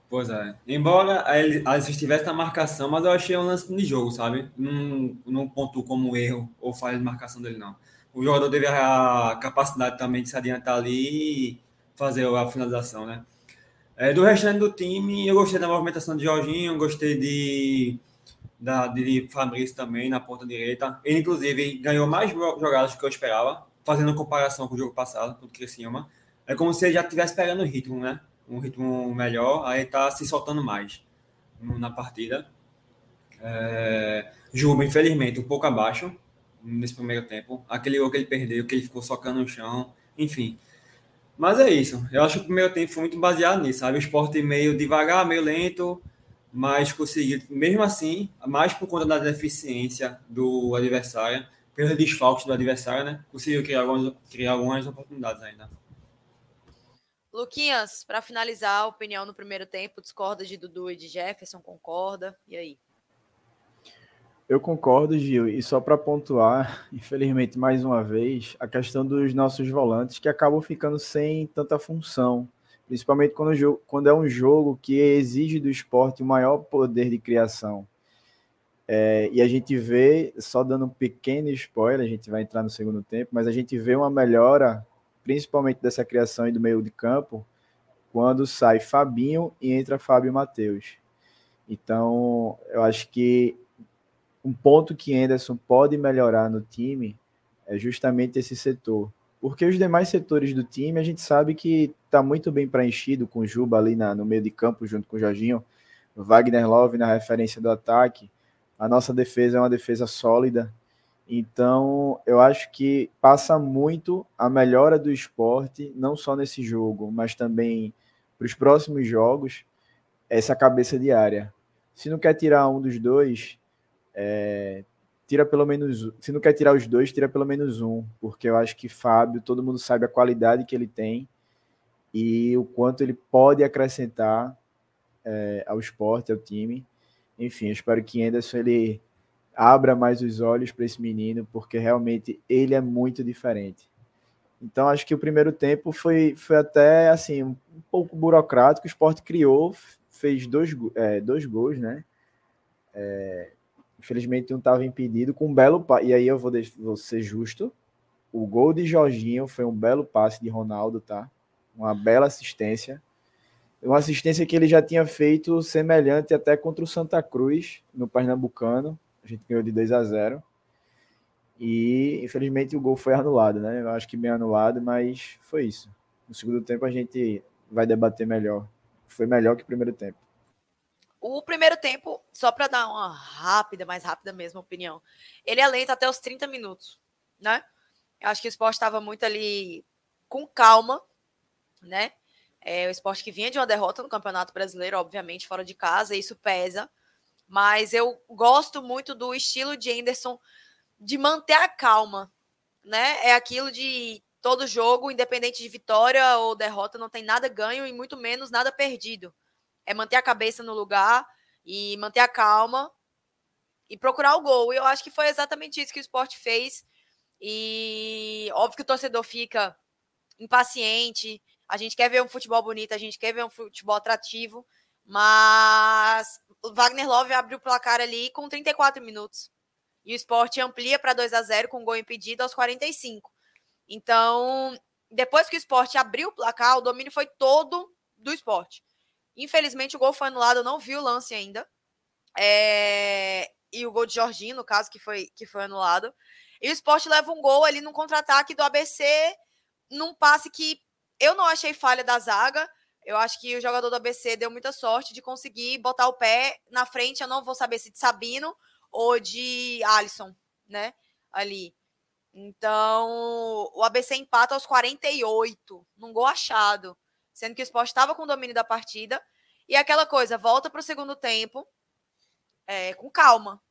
Pois é. Embora ele estivesse na marcação, mas eu achei um lance de jogo, sabe? Não, não pontuou como erro ou falha de marcação dele, não. O jogador teve a capacidade também de se adiantar ali e fazer a finalização, né? É, do restante do time, eu gostei da movimentação de Jorginho, gostei de, da, de Fabrício também na ponta direita. Ele, inclusive, ganhou mais jogadas do que eu esperava, fazendo comparação com o jogo passado, com o Criciúma. É como se ele já estivesse pegando o ritmo, né? Um ritmo melhor, aí tá se soltando mais na partida. É, Juba, infelizmente, um pouco abaixo nesse primeiro tempo. Aquele gol que ele perdeu, que ele ficou socando no chão, enfim. Mas é isso. Eu acho que o primeiro tempo foi muito baseado nisso, sabe? O esporte meio devagar, meio lento, mas conseguiu, mesmo assim, mais por conta da deficiência do adversário, pelos desfalques do adversário, né? Conseguiu criar algumas, criar algumas oportunidades ainda. Luquinhas, para finalizar, a opinião no primeiro tempo, discorda de Dudu e de Jefferson, concorda? E aí? Eu concordo, Gil, e só para pontuar, infelizmente, mais uma vez, a questão dos nossos volantes que acabam ficando sem tanta função, principalmente quando, quando é um jogo que exige do esporte o maior poder de criação. É, e a gente vê, só dando um pequeno spoiler, a gente vai entrar no segundo tempo, mas a gente vê uma melhora principalmente dessa criação e do meio de campo, quando sai Fabinho e entra Fábio Matheus. Então, eu acho que um ponto que Anderson pode melhorar no time é justamente esse setor. Porque os demais setores do time, a gente sabe que está muito bem preenchido com Juba ali na, no meio de campo, junto com o Jorginho, Wagner Love na referência do ataque. A nossa defesa é uma defesa sólida, então, eu acho que passa muito a melhora do esporte, não só nesse jogo, mas também para os próximos jogos, essa cabeça de área. Se não quer tirar um dos dois, é, tira pelo menos. Se não quer tirar os dois, tira pelo menos um, porque eu acho que Fábio, todo mundo sabe a qualidade que ele tem e o quanto ele pode acrescentar é, ao esporte, ao time. Enfim, eu espero que Anderson ele abra mais os olhos para esse menino, porque realmente ele é muito diferente. Então, acho que o primeiro tempo foi, foi até assim um, pouco burocrático. O esporte criou, fez dois, é, dois gols, né? É, infelizmente, um estava impedido com um belo. E aí eu vou, vou ser justo. O gol de Jorginho foi um belo passe de Ronaldo, tá? Uma bela assistência. Uma assistência que ele já tinha feito semelhante até contra o Santa Cruz, no Pernambucano a gente ganhou de 2 a 0 e infelizmente o gol foi anulado, né? Eu acho que bem anulado, mas foi isso. No segundo tempo a gente vai debater melhor. Foi melhor que o primeiro tempo. O primeiro tempo, só para dar uma rápida, mais rápida mesmo opinião, ele é lento até os 30 minutos, né? Eu acho que o esporte estava muito ali com calma, né? É, o esporte que vinha de uma derrota no Campeonato Brasileiro, obviamente, fora de casa, e isso pesa. Mas eu gosto muito do estilo de Anderson de manter a calma, né? É aquilo de todo jogo, independente de vitória ou derrota, não tem nada ganho e muito menos nada perdido. É manter a cabeça no lugar e manter a calma e procurar o gol. E eu acho que foi exatamente isso que o esporte fez. E óbvio que o torcedor fica impaciente. A gente quer ver um futebol bonito, a gente quer ver um futebol atrativo, mas Wagner Love abre o placar ali com 34 minutos. E o esporte amplia para 2 a 0 com gol impedido aos 45. Então, depois que o esporte abriu o placar, o domínio foi todo do esporte. Infelizmente, o gol foi anulado, eu não vi o lance ainda. É... E o gol de Jorginho, no caso, que foi, que foi anulado. E o esporte leva um gol ali no contra-ataque do ABC, num passe que eu não achei falha da zaga. Eu acho que o jogador do ABC deu muita sorte de conseguir botar o pé na frente. Eu não vou saber se de Sabino ou de Alisson, né? Ali. Então, o ABC empata aos 48, num gol achado, sendo que o Sport estava com o domínio da partida. E aquela coisa, volta para o segundo tempo é, com calma.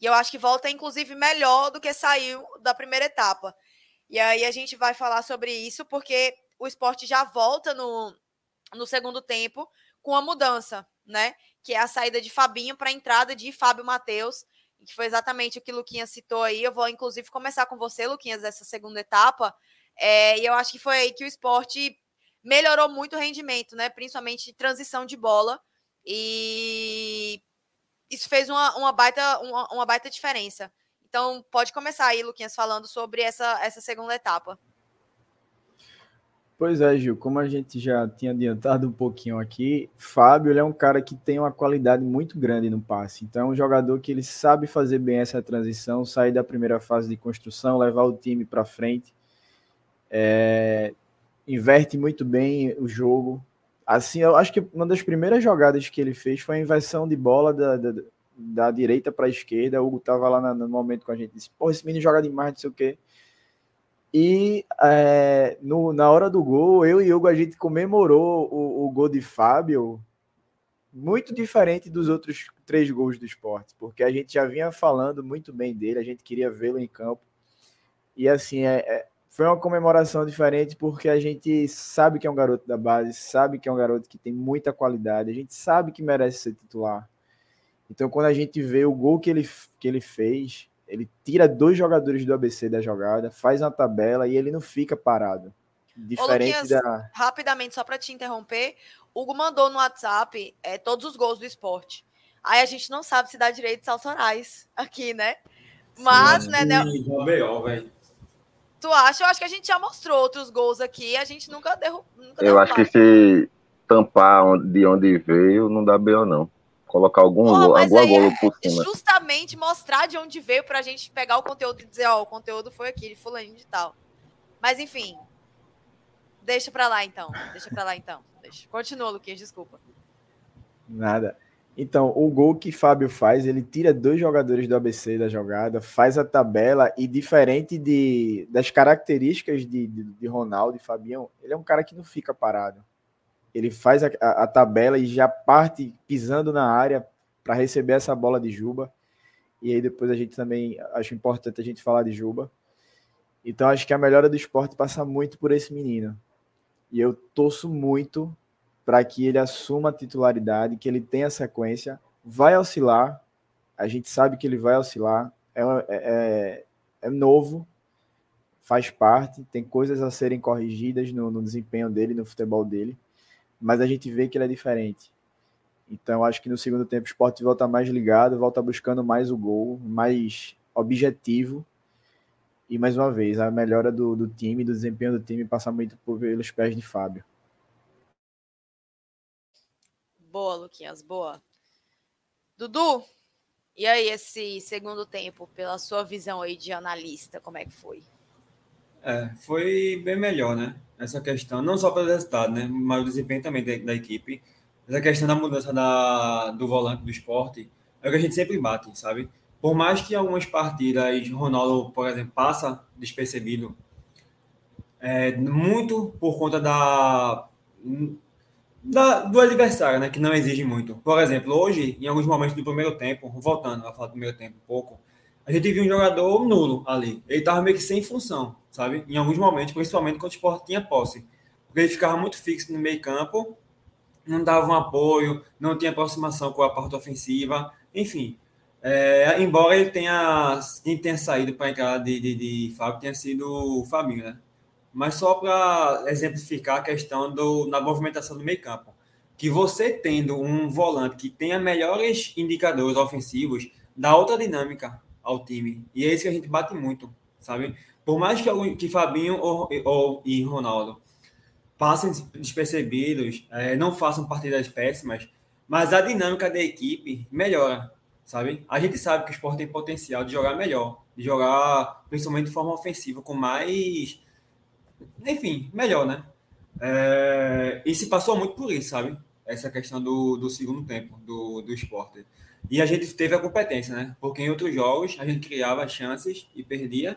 E eu acho que volta, inclusive, melhor do que saiu da primeira etapa. E aí a gente vai falar sobre isso, porque o esporte já volta no, no segundo tempo com a mudança, né? Que é a saída de Fabinho para a entrada de Fábio Matheus, que foi exatamente o que o Luquinhas citou aí. Eu vou, inclusive, começar com você, Luquinhas, dessa segunda etapa. É, e eu acho que foi aí que o esporte melhorou muito o rendimento, né? Principalmente transição de bola. E isso fez uma, uma, baita, uma, uma baita diferença. Então, pode começar aí, Luquinhas, falando sobre essa, essa segunda etapa. Pois é, Gil, como a gente já tinha adiantado um pouquinho aqui, Fábio é um cara que tem uma qualidade muito grande no passe. Então, é um jogador que ele sabe fazer bem essa transição, sair da primeira fase de construção, levar o time para frente, é, inverte muito bem o jogo. Assim, eu acho que uma das primeiras jogadas que ele fez foi a inversão de bola da, da, da direita para a esquerda. O Hugo tava lá no momento com a gente, disse: Pô, esse menino joga demais, não sei o quê. E é, no, na hora do gol, eu e Hugo, a gente comemorou o, o gol de Fábio muito diferente dos outros três gols do esporte, porque a gente já vinha falando muito bem dele, a gente queria vê-lo em campo. E assim, é, é, foi uma comemoração diferente porque a gente sabe que é um garoto da base, sabe que é um garoto que tem muita qualidade, a gente sabe que merece ser titular. Então, quando a gente vê o gol que ele, que ele fez, ele tira dois jogadores do ABC da jogada, faz uma tabela e ele não fica parado. Diferente Ô, Luquinhas, da. Rapidamente, só para te interromper, Hugo mandou no WhatsApp é, todos os gols do esporte. Aí a gente não sabe se dá direito de Sorais aqui, né? Mas, Sim, né, né? Tu acha? Eu acho que a gente já mostrou outros gols aqui. A gente nunca derrubou. Eu acho que se tampar de onde veio, não dá B.O. não colocar algum oh, alguma bola por cima. Justamente mostrar de onde veio para a gente pegar o conteúdo e dizer, ó, oh, o conteúdo foi aqui, de fulano de tal. Mas enfim, deixa para lá então, deixa para lá então. Deixa. Continua, Luquinhas, desculpa. Nada. Então, o gol que Fábio faz, ele tira dois jogadores do ABC da jogada, faz a tabela e diferente de, das características de, de, de Ronaldo e Fabião, ele é um cara que não fica parado ele faz a, a, a tabela e já parte pisando na área para receber essa bola de Juba. E aí depois a gente também acho importante a gente falar de Juba. Então acho que a melhora do esporte passa muito por esse menino. E eu torço muito para que ele assuma a titularidade, que ele tenha sequência. Vai oscilar, a gente sabe que ele vai oscilar. É, é, é, é novo, faz parte, tem coisas a serem corrigidas no, no desempenho dele, no futebol dele mas a gente vê que ele é diferente. Então, acho que no segundo tempo o esporte volta mais ligado, volta buscando mais o gol, mais objetivo. E mais uma vez, a melhora do, do time, do desempenho do time, passa muito pelos pés de Fábio. Boa, Luquinhas, boa. Dudu, e aí esse segundo tempo, pela sua visão aí de analista, como é que foi? É, foi bem melhor, né? Essa questão, não só pelo resultado, né? Mas o desempenho também da, da equipe. Essa questão da mudança da, do volante do esporte é o que a gente sempre bate, sabe? Por mais que algumas partidas Ronaldo, por exemplo, passa despercebido, é, muito por conta da, da, do adversário, né? Que não exige muito. Por exemplo, hoje, em alguns momentos do primeiro tempo, voltando a falar do primeiro tempo um pouco, a gente viu um jogador nulo ali. Ele estava meio que sem função, sabe? Em alguns momentos, principalmente quando o esporte tinha posse. Porque ele ficava muito fixo no meio campo, não dava um apoio, não tinha aproximação com a parte ofensiva, enfim. É, embora ele tenha, quem tenha saído para a entrada de, de, de Fábio tenha sido o Fabinho, né? Mas só para exemplificar a questão do, na movimentação do meio campo. Que você tendo um volante que tenha melhores indicadores ofensivos, dá outra dinâmica ao time. E é isso que a gente bate muito, sabe? Por mais que, que Fabinho ou, ou, e Ronaldo passem despercebidos, é, não façam partidas péssimas, mas a dinâmica da equipe melhora, sabe? A gente sabe que o esporte tem potencial de jogar melhor, de jogar principalmente de forma ofensiva, com mais. Enfim, melhor, né? É, e se passou muito por isso, sabe? Essa questão do, do segundo tempo do, do esporte. E a gente teve a competência, né? Porque em outros jogos a gente criava chances e perdia,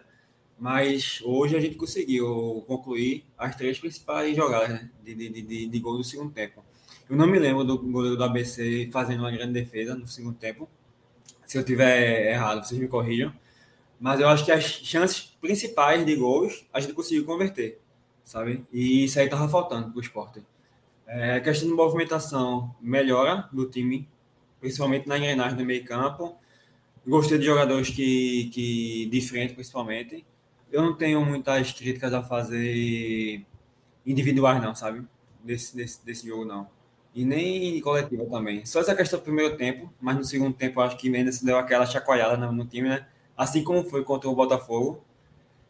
mas hoje a gente conseguiu concluir as três principais jogadas né? de, de, de, de gol do segundo tempo. Eu não me lembro do goleiro do ABC fazendo uma grande defesa no segundo tempo. Se eu tiver errado, vocês me corrijam. Mas eu acho que as chances principais de gols a gente conseguiu converter, sabe? E isso aí tava faltando para o esporte. É, a questão de movimentação melhora do time principalmente na engrenagem do meio campo. Gostei de jogadores que, que de frente, principalmente. Eu não tenho muitas críticas a fazer individuais, não, sabe? Desse, desse, desse jogo, não. E nem coletiva também. Só essa questão do primeiro tempo, mas no segundo tempo acho que Mendes deu aquela chacoalhada no, no, time, né? Assim como foi contra o Botafogo.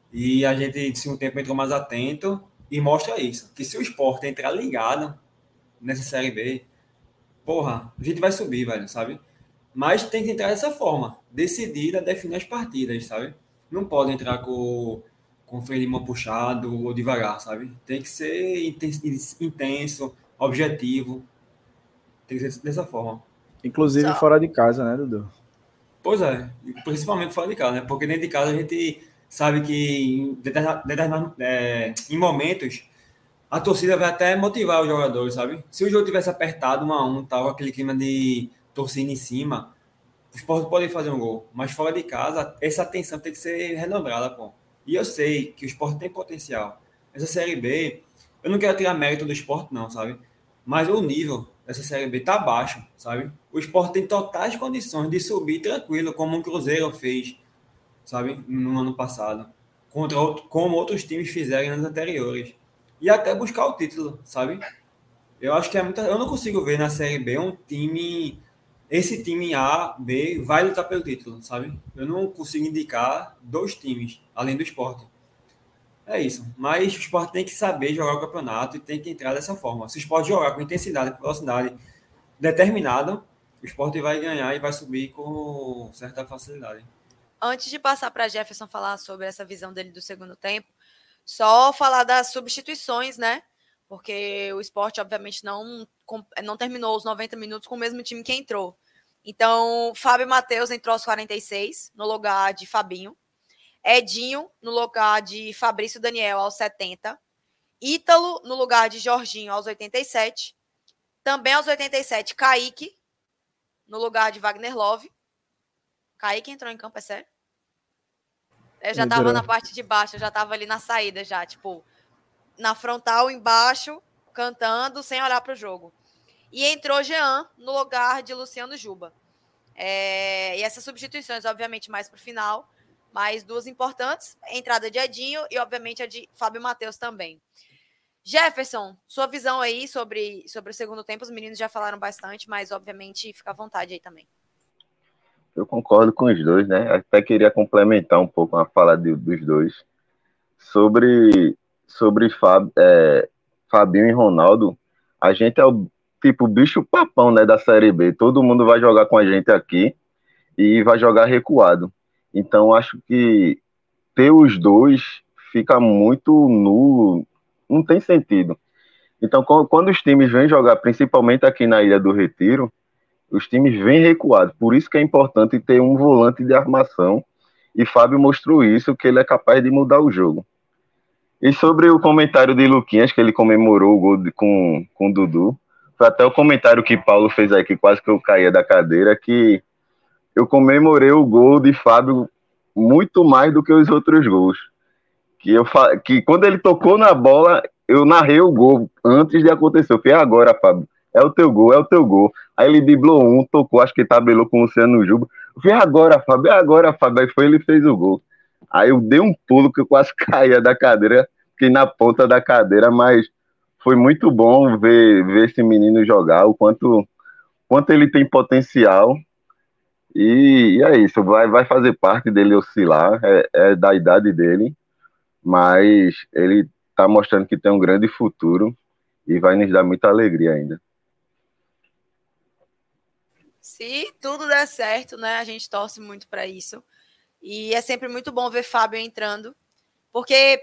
E a gente, no segundo tempo, entrou mais atento e mostra isso. Que se o esporte entrar ligado nessa Série B, porra, a gente vai subir, velho, sabe? Mas tem que entrar dessa forma, decidida, definir as partidas, sabe? Não pode entrar com, com o freio de mão puxado ou devagar, sabe? Tem que ser intenso, objetivo. Tem que ser dessa forma. Inclusive Só. fora de casa, né, Dudu? Pois é, principalmente fora de casa, né? Porque dentro de casa a gente sabe que em, é, em momentos a torcida vai até motivar os jogadores, sabe? Se o jogo tivesse apertado, um a um, tal, aquele clima de torcida em cima, os esporte podem fazer um gol. Mas fora de casa, essa atenção tem que ser renombrada, pô. E eu sei que o esporte tem potencial. Essa Série B, eu não quero tirar mérito do esporte, não, sabe? Mas o nível dessa Série B tá baixo, sabe? O esporte tem totais condições de subir tranquilo, como o Cruzeiro fez, sabe? No ano passado. Contra outro, como outros times fizeram anos anteriores. E até buscar o título, sabe? Eu acho que é muita. Eu não consigo ver na Série B um time. Esse time A, B, vai lutar pelo título, sabe? Eu não consigo indicar dois times, além do esporte. É isso. Mas o esporte tem que saber jogar o campeonato e tem que entrar dessa forma. Se o esporte jogar com intensidade, velocidade determinada, o esporte vai ganhar e vai subir com certa facilidade. Antes de passar para Jefferson falar sobre essa visão dele do segundo tempo, só falar das substituições, né? Porque o esporte, obviamente, não, não terminou os 90 minutos com o mesmo time que entrou. Então, Fábio Matheus entrou aos 46, no lugar de Fabinho. Edinho no lugar de Fabrício Daniel aos 70. Ítalo no lugar de Jorginho aos 87. Também aos 87, Kaique no lugar de Wagner Love. Kaique entrou em campo, é sério? Eu já estava na parte de baixo, eu já estava ali na saída já, tipo, na frontal embaixo, cantando, sem olhar para o jogo. E entrou Jean no lugar de Luciano Juba. É, e essas substituições, obviamente, mais para o final mas duas importantes, a entrada de Edinho e, obviamente, a de Fábio Matheus também. Jefferson, sua visão aí sobre, sobre o segundo tempo, os meninos já falaram bastante, mas, obviamente, fica à vontade aí também. Eu concordo com os dois, né? Até queria complementar um pouco a fala de, dos dois sobre, sobre Fab, é, Fabinho e Ronaldo. A gente é tipo bicho papão né, da Série B. Todo mundo vai jogar com a gente aqui e vai jogar recuado. Então, acho que ter os dois fica muito nulo, não tem sentido. Então, quando os times vêm jogar, principalmente aqui na Ilha do Retiro, os times vêm recuados. Por isso que é importante ter um volante de armação. E Fábio mostrou isso, que ele é capaz de mudar o jogo. E sobre o comentário de Luquinhas, que ele comemorou o gol de, com, com o Dudu, foi até o comentário que Paulo fez aí, que quase que eu caía da cadeira, que eu comemorei o gol de Fábio muito mais do que os outros gols. Que, eu, que quando ele tocou na bola, eu narrei o gol antes de acontecer. Eu falei, agora, Fábio, é o teu gol, é o teu gol. Aí ele driblou um, tocou, acho que tabelou com o Luciano Juba. Eu falei, agora, Fábio, é agora, Fábio. Aí foi ele fez o gol. Aí eu dei um pulo que eu quase caía da cadeira, fiquei na ponta da cadeira, mas foi muito bom ver, ver esse menino jogar, o quanto, quanto ele tem potencial e, e é isso, vai, vai fazer parte dele oscilar, é, é da idade dele, mas ele está mostrando que tem um grande futuro e vai nos dar muita alegria ainda. Se tudo der certo, né? A gente torce muito para isso. E é sempre muito bom ver Fábio entrando, porque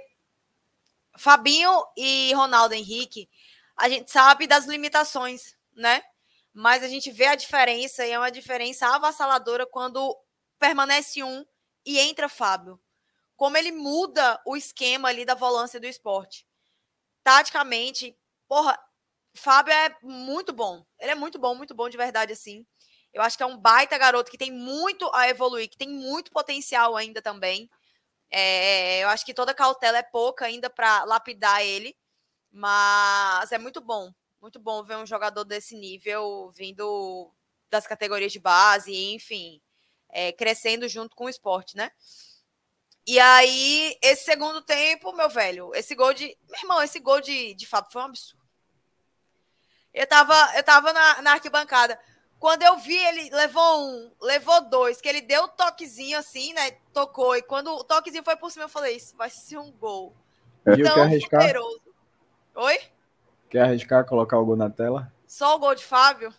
Fabinho e Ronaldo Henrique, a gente sabe das limitações, né? mas a gente vê a diferença e é uma diferença avassaladora quando permanece um e entra Fábio. Como ele muda o esquema ali da volância do esporte. Taticamente, porra, Fábio é muito bom. Ele é muito bom, muito bom de verdade, assim. Eu acho que é um baita garoto que tem muito a evoluir, que tem muito potencial ainda também. É, eu acho que toda cautela é pouca ainda para lapidar ele, mas é muito bom muito bom ver um jogador desse nível vindo das categorias de base, enfim, é, crescendo junto com o esporte, né? E aí, esse segundo tempo, meu velho, esse gol de. Meu irmão, esse gol de, de Fábio foi um absurdo. Eu tava, eu tava na, na arquibancada. Quando eu vi, ele levou um, levou dois, que ele deu o toquezinho assim, né? Tocou. E quando o toquezinho foi por cima, eu falei: Isso vai ser um gol. Tão poderoso. Oi? Quer arriscar colocar o gol na tela? Só o gol de Fábio?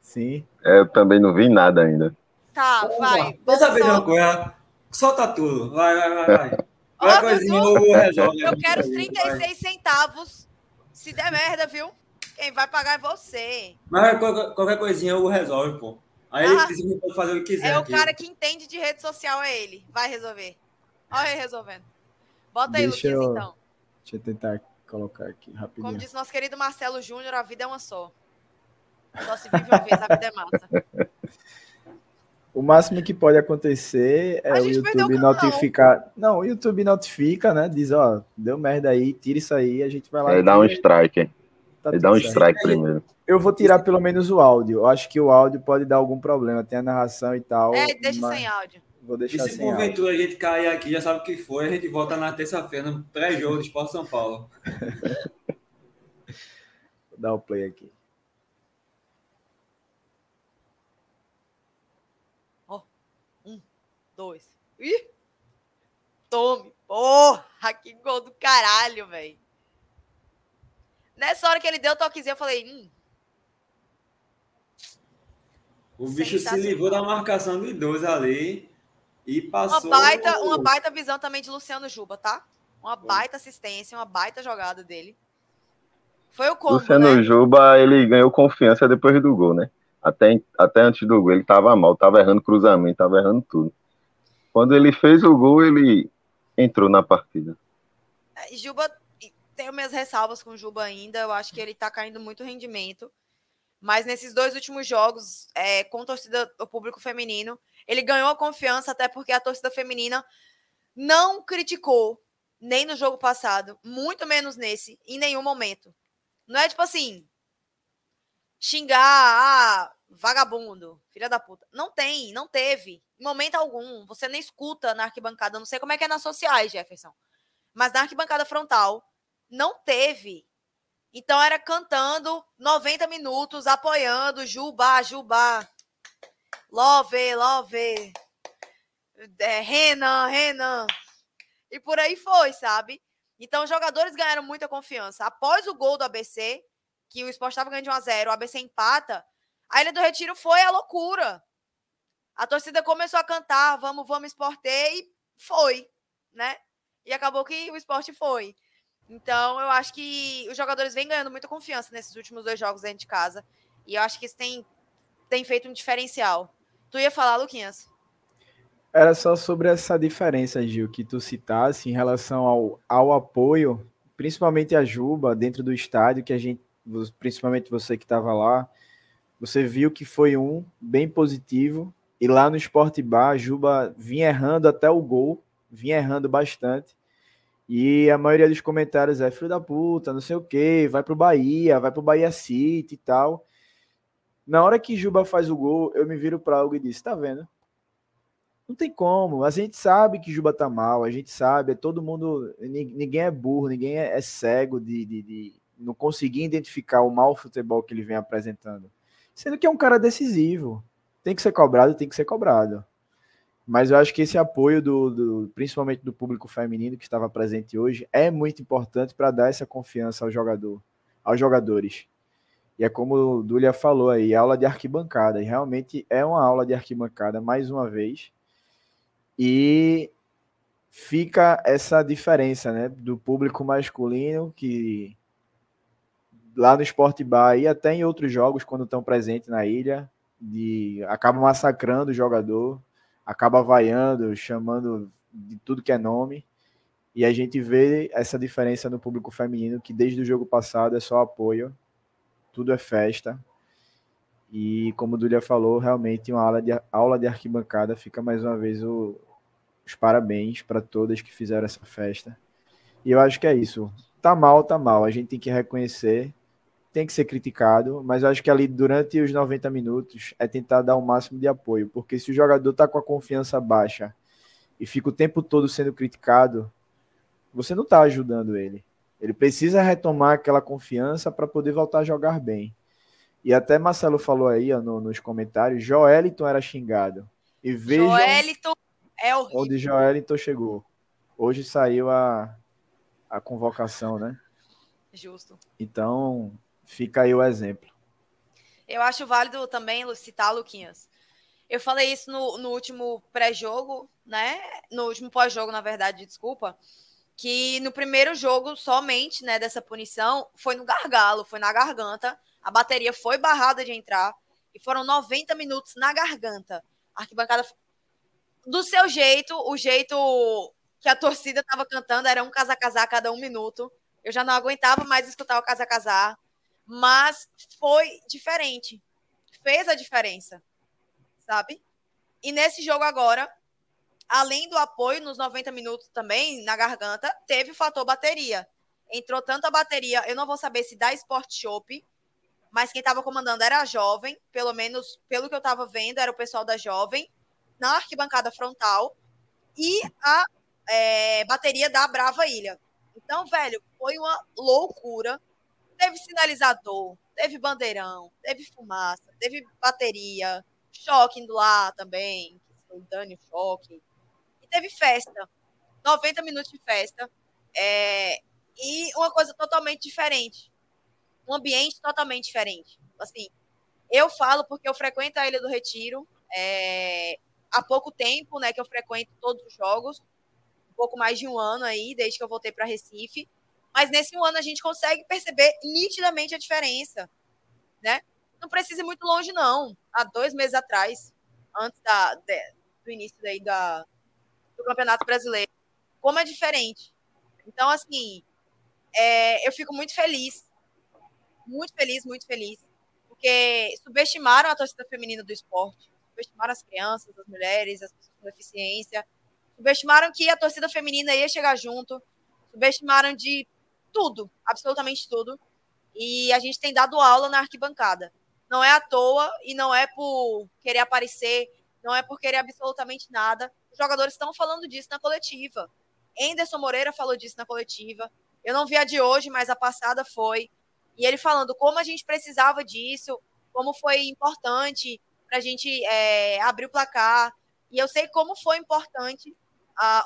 Sim. É, eu também não vi nada ainda. Tá, vai. Dessa vez uma coisa. Solta tudo. Vai, vai, vai, vai. Qualquer coisinha eu resolve. Eu quero os 36 vai. centavos. Se der merda, viu? Quem vai pagar é você. Mas qualquer, qualquer coisinha eu resolve, pô. Aí Ah, ele pode fazer o que quiser. É o aqui. cara que entende de rede social, é ele. Vai resolver. Olha ele resolvendo. Bota aí, Deixa Luquinhas, eu- então. Deixa eu tentar colocar aqui Como rapidinho. disse nosso querido Marcelo Júnior, a vida é uma só. Só se vive uma vez, a vida é massa. O máximo que pode acontecer é o YouTube o notificar. Não, o YouTube notifica, né? Diz, ó, deu merda aí, tira isso aí, a gente vai lá. E dá um strike. Tá Ele dá um certo. strike primeiro. Eu vou tirar pelo menos o áudio. Eu acho que o áudio pode dar algum problema. Tem a narração e tal. É, deixa mas sem áudio. Vou E deixar se sem áudio. porventura a gente cair aqui, já sabe o que foi, a gente volta na terça-feira no pré-jogo do Esporte São Paulo. Vou dar o play aqui. Dois. Ih! Tome. Porra, que gol do caralho, velho. Nessa hora que ele deu o toquezinho, eu falei, hum, O bicho se livrou da marcação de dois ali e uma passou. baita, uma baita visão também de Luciano Juba, tá? Uma baita assistência, uma baita jogada dele. Foi o combo, Luciano né? Juba, ele ganhou confiança depois do gol, né? Até, até antes do gol, ele tava mal, tava errando cruzamento, tava errando tudo. Quando ele fez o gol, ele entrou na partida. É, Juba, tenho minhas ressalvas com o Juba ainda. Eu acho que ele tá caindo muito rendimento. Mas nesses dois últimos jogos, é, com torcida, o público feminino, ele ganhou a confiança, até porque a torcida feminina não criticou, nem no jogo passado, muito menos nesse, em nenhum momento. Não é tipo assim, xingar, ah, vagabundo, filha da puta. Não tem, não teve, em momento algum. Você nem escuta na arquibancada, não sei como é que é nas sociais, Jefferson. Mas na arquibancada frontal, não teve. Então era cantando 90 minutos, apoiando, Juba, Juba. Love, love. É, Renan, Renan. E por aí foi, sabe? Então, os jogadores ganharam muita confiança. Após o gol do ABC, que o Sport estava ganhando de 1 a 0 o ABC empata, a Ilha do Retiro foi a loucura. A torcida começou a cantar, vamos, vamos, Esporte, e foi, né? E acabou que o esporte foi. Então, eu acho que os jogadores vêm ganhando muita confiança nesses últimos dois jogos dentro de casa. E eu acho que isso tem, tem feito um diferencial. Tu ia falar, Luquinhas? Era só sobre essa diferença, Gil, que tu citasse em relação ao, ao apoio, principalmente a Juba, dentro do estádio, que a gente, principalmente você que estava lá, você viu que foi um bem positivo. E lá no Sport Bar, a Juba vinha errando até o gol, vinha errando bastante. E a maioria dos comentários é filho da puta, não sei o que, vai pro Bahia, vai pro Bahia City e tal. Na hora que Juba faz o gol, eu me viro para algo e disse: tá vendo? Não tem como. A gente sabe que Juba tá mal, a gente sabe, é todo mundo. Ninguém é burro, ninguém é, é cego de, de, de, não conseguir identificar o mau futebol que ele vem apresentando. Sendo que é um cara decisivo. Tem que ser cobrado, tem que ser cobrado. Mas eu acho que esse apoio, do, do principalmente do público feminino que estava presente hoje, é muito importante para dar essa confiança ao jogador, aos jogadores. E é como o Dulia falou aí, aula de arquibancada. E realmente é uma aula de arquibancada, mais uma vez. E fica essa diferença, né? Do público masculino, que lá no Sport Bar e até em outros jogos, quando estão presentes na ilha, de acaba massacrando o jogador, acaba vaiando, chamando de tudo que é nome. E a gente vê essa diferença no público feminino, que desde o jogo passado é só apoio, tudo é festa. E como o Dulia falou, realmente uma aula de, aula de arquibancada. Fica mais uma vez o, os parabéns para todas que fizeram essa festa. E eu acho que é isso. Tá mal, tá mal. A gente tem que reconhecer, tem que ser criticado, mas eu acho que ali durante os 90 minutos é tentar dar o máximo de apoio, porque se o jogador tá com a confiança baixa e fica o tempo todo sendo criticado, você não tá ajudando ele. Ele precisa retomar aquela confiança para poder voltar a jogar bem. E até Marcelo falou aí ó, no, nos comentários, Joeliton era xingado. E vejam Joelito é horrível. onde Joeliton chegou. Hoje saiu a, a convocação, né? Justo. Então, fica aí o exemplo. Eu acho válido também citar, Luquinhas. Eu falei isso no, no último pré-jogo, né? No último pós-jogo, na verdade, desculpa. Que no primeiro jogo, somente, né, dessa punição, foi no gargalo, foi na garganta. A bateria foi barrada de entrar. E foram 90 minutos na garganta. A arquibancada do seu jeito, o jeito que a torcida estava cantando era um casa-casar cada um minuto. Eu já não aguentava mais escutar o casa-casar, mas foi diferente. Fez a diferença, sabe? E nesse jogo agora, além do apoio nos 90 minutos também, na garganta, teve o fator bateria. Entrou tanta bateria, eu não vou saber se da Sport Shop, mas quem estava comandando era a jovem, pelo menos pelo que eu estava vendo, era o pessoal da jovem, na arquibancada frontal, e a é, bateria da Brava Ilha. Então, velho, foi uma loucura. Teve sinalizador, teve bandeirão, teve fumaça, teve bateria, choque indo lá também, o Dani choque. E teve festa. 90 minutos de festa. É, e uma coisa totalmente diferente. Um ambiente totalmente diferente. Assim, eu falo porque eu frequento a Ilha do Retiro é, há pouco tempo, né, que eu frequento todos os jogos pouco mais de um ano aí, desde que eu voltei para Recife. Mas nesse ano a gente consegue perceber nitidamente a diferença, né? Não precisa ir muito longe, não. Há dois meses atrás, antes da, de, do início daí da, do Campeonato Brasileiro, como é diferente. Então, assim, é, eu fico muito feliz, muito feliz, muito feliz, porque subestimaram a torcida feminina do esporte, subestimaram as crianças, as mulheres, as pessoas com deficiência, Subestimaram que a torcida feminina ia chegar junto. Subestimaram de tudo, absolutamente tudo. E a gente tem dado aula na arquibancada. Não é à toa e não é por querer aparecer, não é por querer absolutamente nada. Os jogadores estão falando disso na coletiva. Anderson Moreira falou disso na coletiva. Eu não vi a de hoje, mas a passada foi. E ele falando como a gente precisava disso, como foi importante para a gente é, abrir o placar. E eu sei como foi importante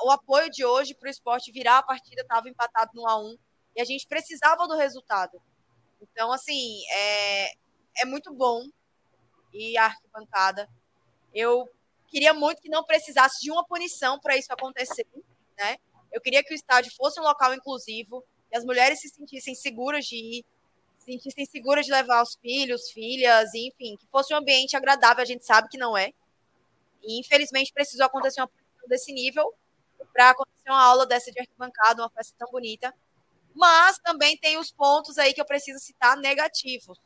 o apoio de hoje para o esporte virar a partida estava empatado no A1 e a gente precisava do resultado. Então, assim, é, é muito bom e arquibancada. Eu queria muito que não precisasse de uma punição para isso acontecer, né? Eu queria que o estádio fosse um local inclusivo, que as mulheres se sentissem seguras de ir, se sentissem seguras de levar os filhos, filhas, enfim, que fosse um ambiente agradável, a gente sabe que não é. E infelizmente precisou acontecer uma punição desse nível, para acontecer uma aula dessa de arquibancada, uma festa tão bonita. Mas também tem os pontos aí que eu preciso citar negativos.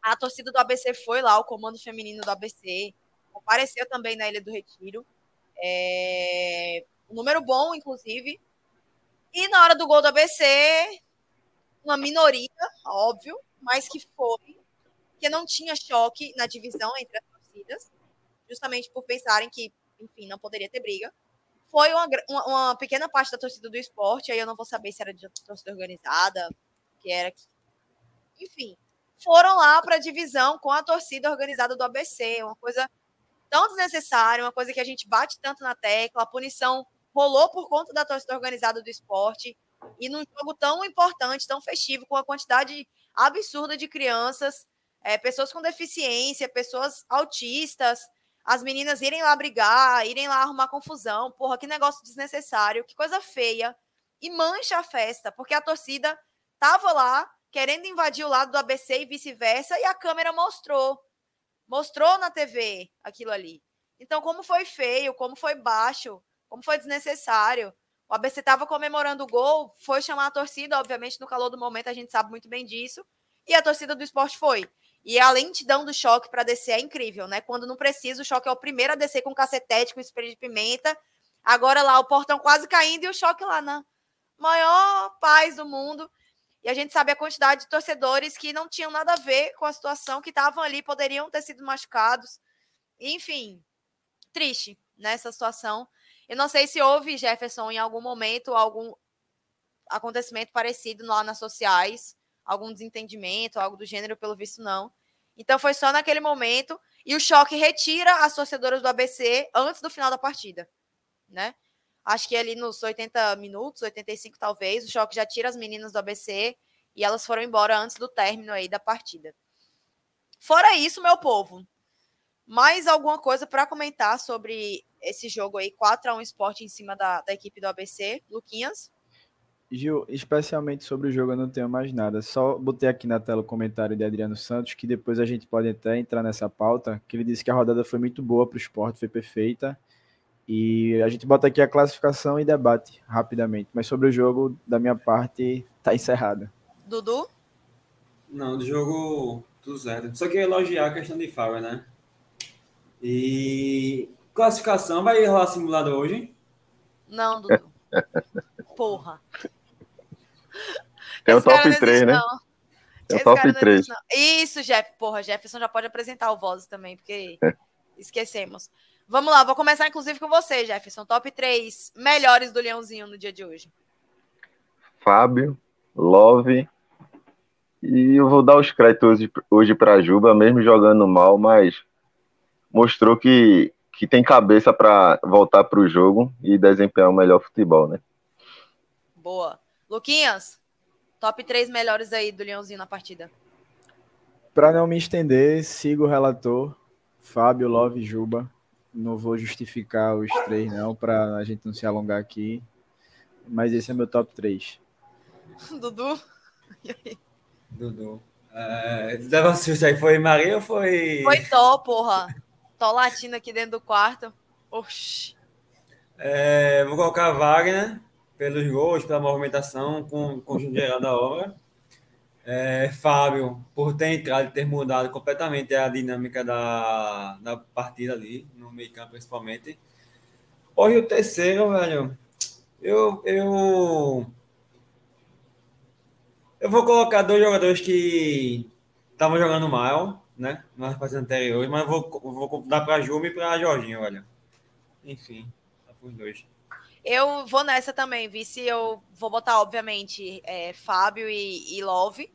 A torcida do ABC foi lá, o comando feminino do ABC, compareceu também na Ilha do Retiro. É... Um número bom, inclusive. E na hora do gol do ABC, uma minoria, óbvio, mas que foi, que não tinha choque na divisão entre as torcidas, justamente por pensarem que, enfim, não poderia ter briga foi uma, uma, uma, pequena parte da torcida do esporte, aí eu não vou saber se era de torcida organizada, que era. Enfim, foram lá para a divisão com a torcida organizada do ABC, uma coisa tão desnecessária, uma coisa que a gente bate tanto na tecla, a punição rolou por conta da torcida organizada do esporte, e num jogo tão importante, tão festivo, com a quantidade absurda de crianças, é, pessoas com deficiência, pessoas autistas, as meninas irem lá brigar, irem lá arrumar confusão. Porra, que negócio desnecessário, que coisa feia. E mancha a festa, porque a torcida tava lá querendo invadir o lado do ABC e vice-versa, e a câmera mostrou. Mostrou na TV aquilo ali. Então, como foi feio, como foi baixo, como foi desnecessário. O ABC estava comemorando o gol, foi chamar a torcida, obviamente, no calor do momento, a gente sabe muito bem disso. E a torcida do esporte foi. E a lentidão do choque para descer é incrível, né? Quando não precisa, o choque é o primeiro a descer com cacetete, com spray de pimenta. Agora lá, o portão quase caindo e o choque lá na maior paz do mundo. E a gente sabe a quantidade de torcedores que não tinham nada a ver com a situação, que estavam ali, poderiam ter sido machucados. Enfim, triste nessa situação. Eu não sei se houve, Jefferson, em algum momento, algum acontecimento parecido lá nas sociais algum desentendimento, algo do gênero, pelo visto não. Então foi só naquele momento e o choque retira as torcedoras do ABC antes do final da partida, né? Acho que ali nos 80 minutos, 85 talvez, o choque já tira as meninas do ABC e elas foram embora antes do término aí da partida. Fora isso, meu povo, mais alguma coisa para comentar sobre esse jogo aí, 4 a 1 esporte em cima da, da equipe do ABC, Luquinhas? Gil, especialmente sobre o jogo eu não tenho mais nada. Só botei aqui na tela o comentário de Adriano Santos, que depois a gente pode até entrar nessa pauta, que ele disse que a rodada foi muito boa para o esporte, foi perfeita. E a gente bota aqui a classificação e debate rapidamente. Mas sobre o jogo, da minha parte, tá encerrado. Dudu? Não, do jogo tudo zero. Só queria elogiar a questão de Fábio, né? E classificação, vai rolar simulado hoje? Não, Dudu. Porra. É o top não 3, existe, né? não. É o Esse top cara não 3. existe, não. Isso, Jeff. Porra, Jefferson já pode apresentar o Voz também, porque esquecemos. Vamos lá, vou começar inclusive com você, Jefferson. Top 3 melhores do Leãozinho no dia de hoje. Fábio, Love. E eu vou dar os créditos hoje, hoje para Juba, mesmo jogando mal, mas mostrou que, que tem cabeça para voltar para o jogo e desempenhar o melhor futebol, né? Boa. Luquinhas, top 3 melhores aí do Leãozinho na partida. Para não me estender, sigo o relator, Fábio, Love e Juba. Não vou justificar os três, não, para a gente não se alongar aqui. Mas esse é meu top 3. Dudu? Dudu. É, dava susto aí, foi Maria ou foi. Foi Tó, porra. Tó latindo aqui dentro do quarto. Oxi. É, vou colocar Wagner pelos gols, pela movimentação, com o conjunto geral da obra. É, Fábio, por ter entrado e ter mudado completamente a dinâmica da, da partida ali, no meio campo principalmente. Hoje o terceiro, velho, eu, eu, eu vou colocar dois jogadores que estavam jogando mal, né, nas partidas anteriores, mas vou, vou dar para Juma e para Jorginho, velho. Enfim, os dois. Eu vou nessa também, vice. Eu vou botar, obviamente, é, Fábio e, e Love.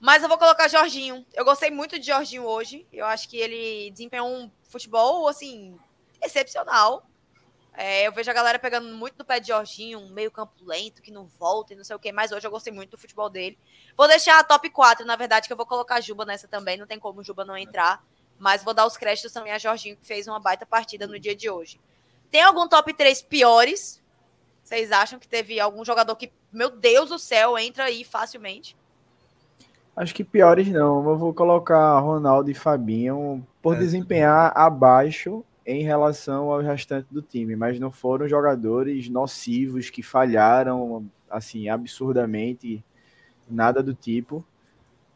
Mas eu vou colocar Jorginho. Eu gostei muito de Jorginho hoje. Eu acho que ele desempenhou um futebol, assim, excepcional. É, eu vejo a galera pegando muito no pé de Jorginho, um meio campo lento, que não volta e não sei o quê. Mas hoje eu gostei muito do futebol dele. Vou deixar a top 4, na verdade, que eu vou colocar Juba nessa também. Não tem como Juba não entrar. Mas vou dar os créditos também a Jorginho, que fez uma baita partida no dia de hoje. Tem algum top 3 piores? Vocês acham que teve algum jogador que, meu Deus do céu, entra aí facilmente? Acho que piores não. Eu vou colocar Ronaldo e Fabinho por É. desempenhar abaixo em relação ao restante do time, mas não foram jogadores nocivos que falharam assim absurdamente, nada do tipo.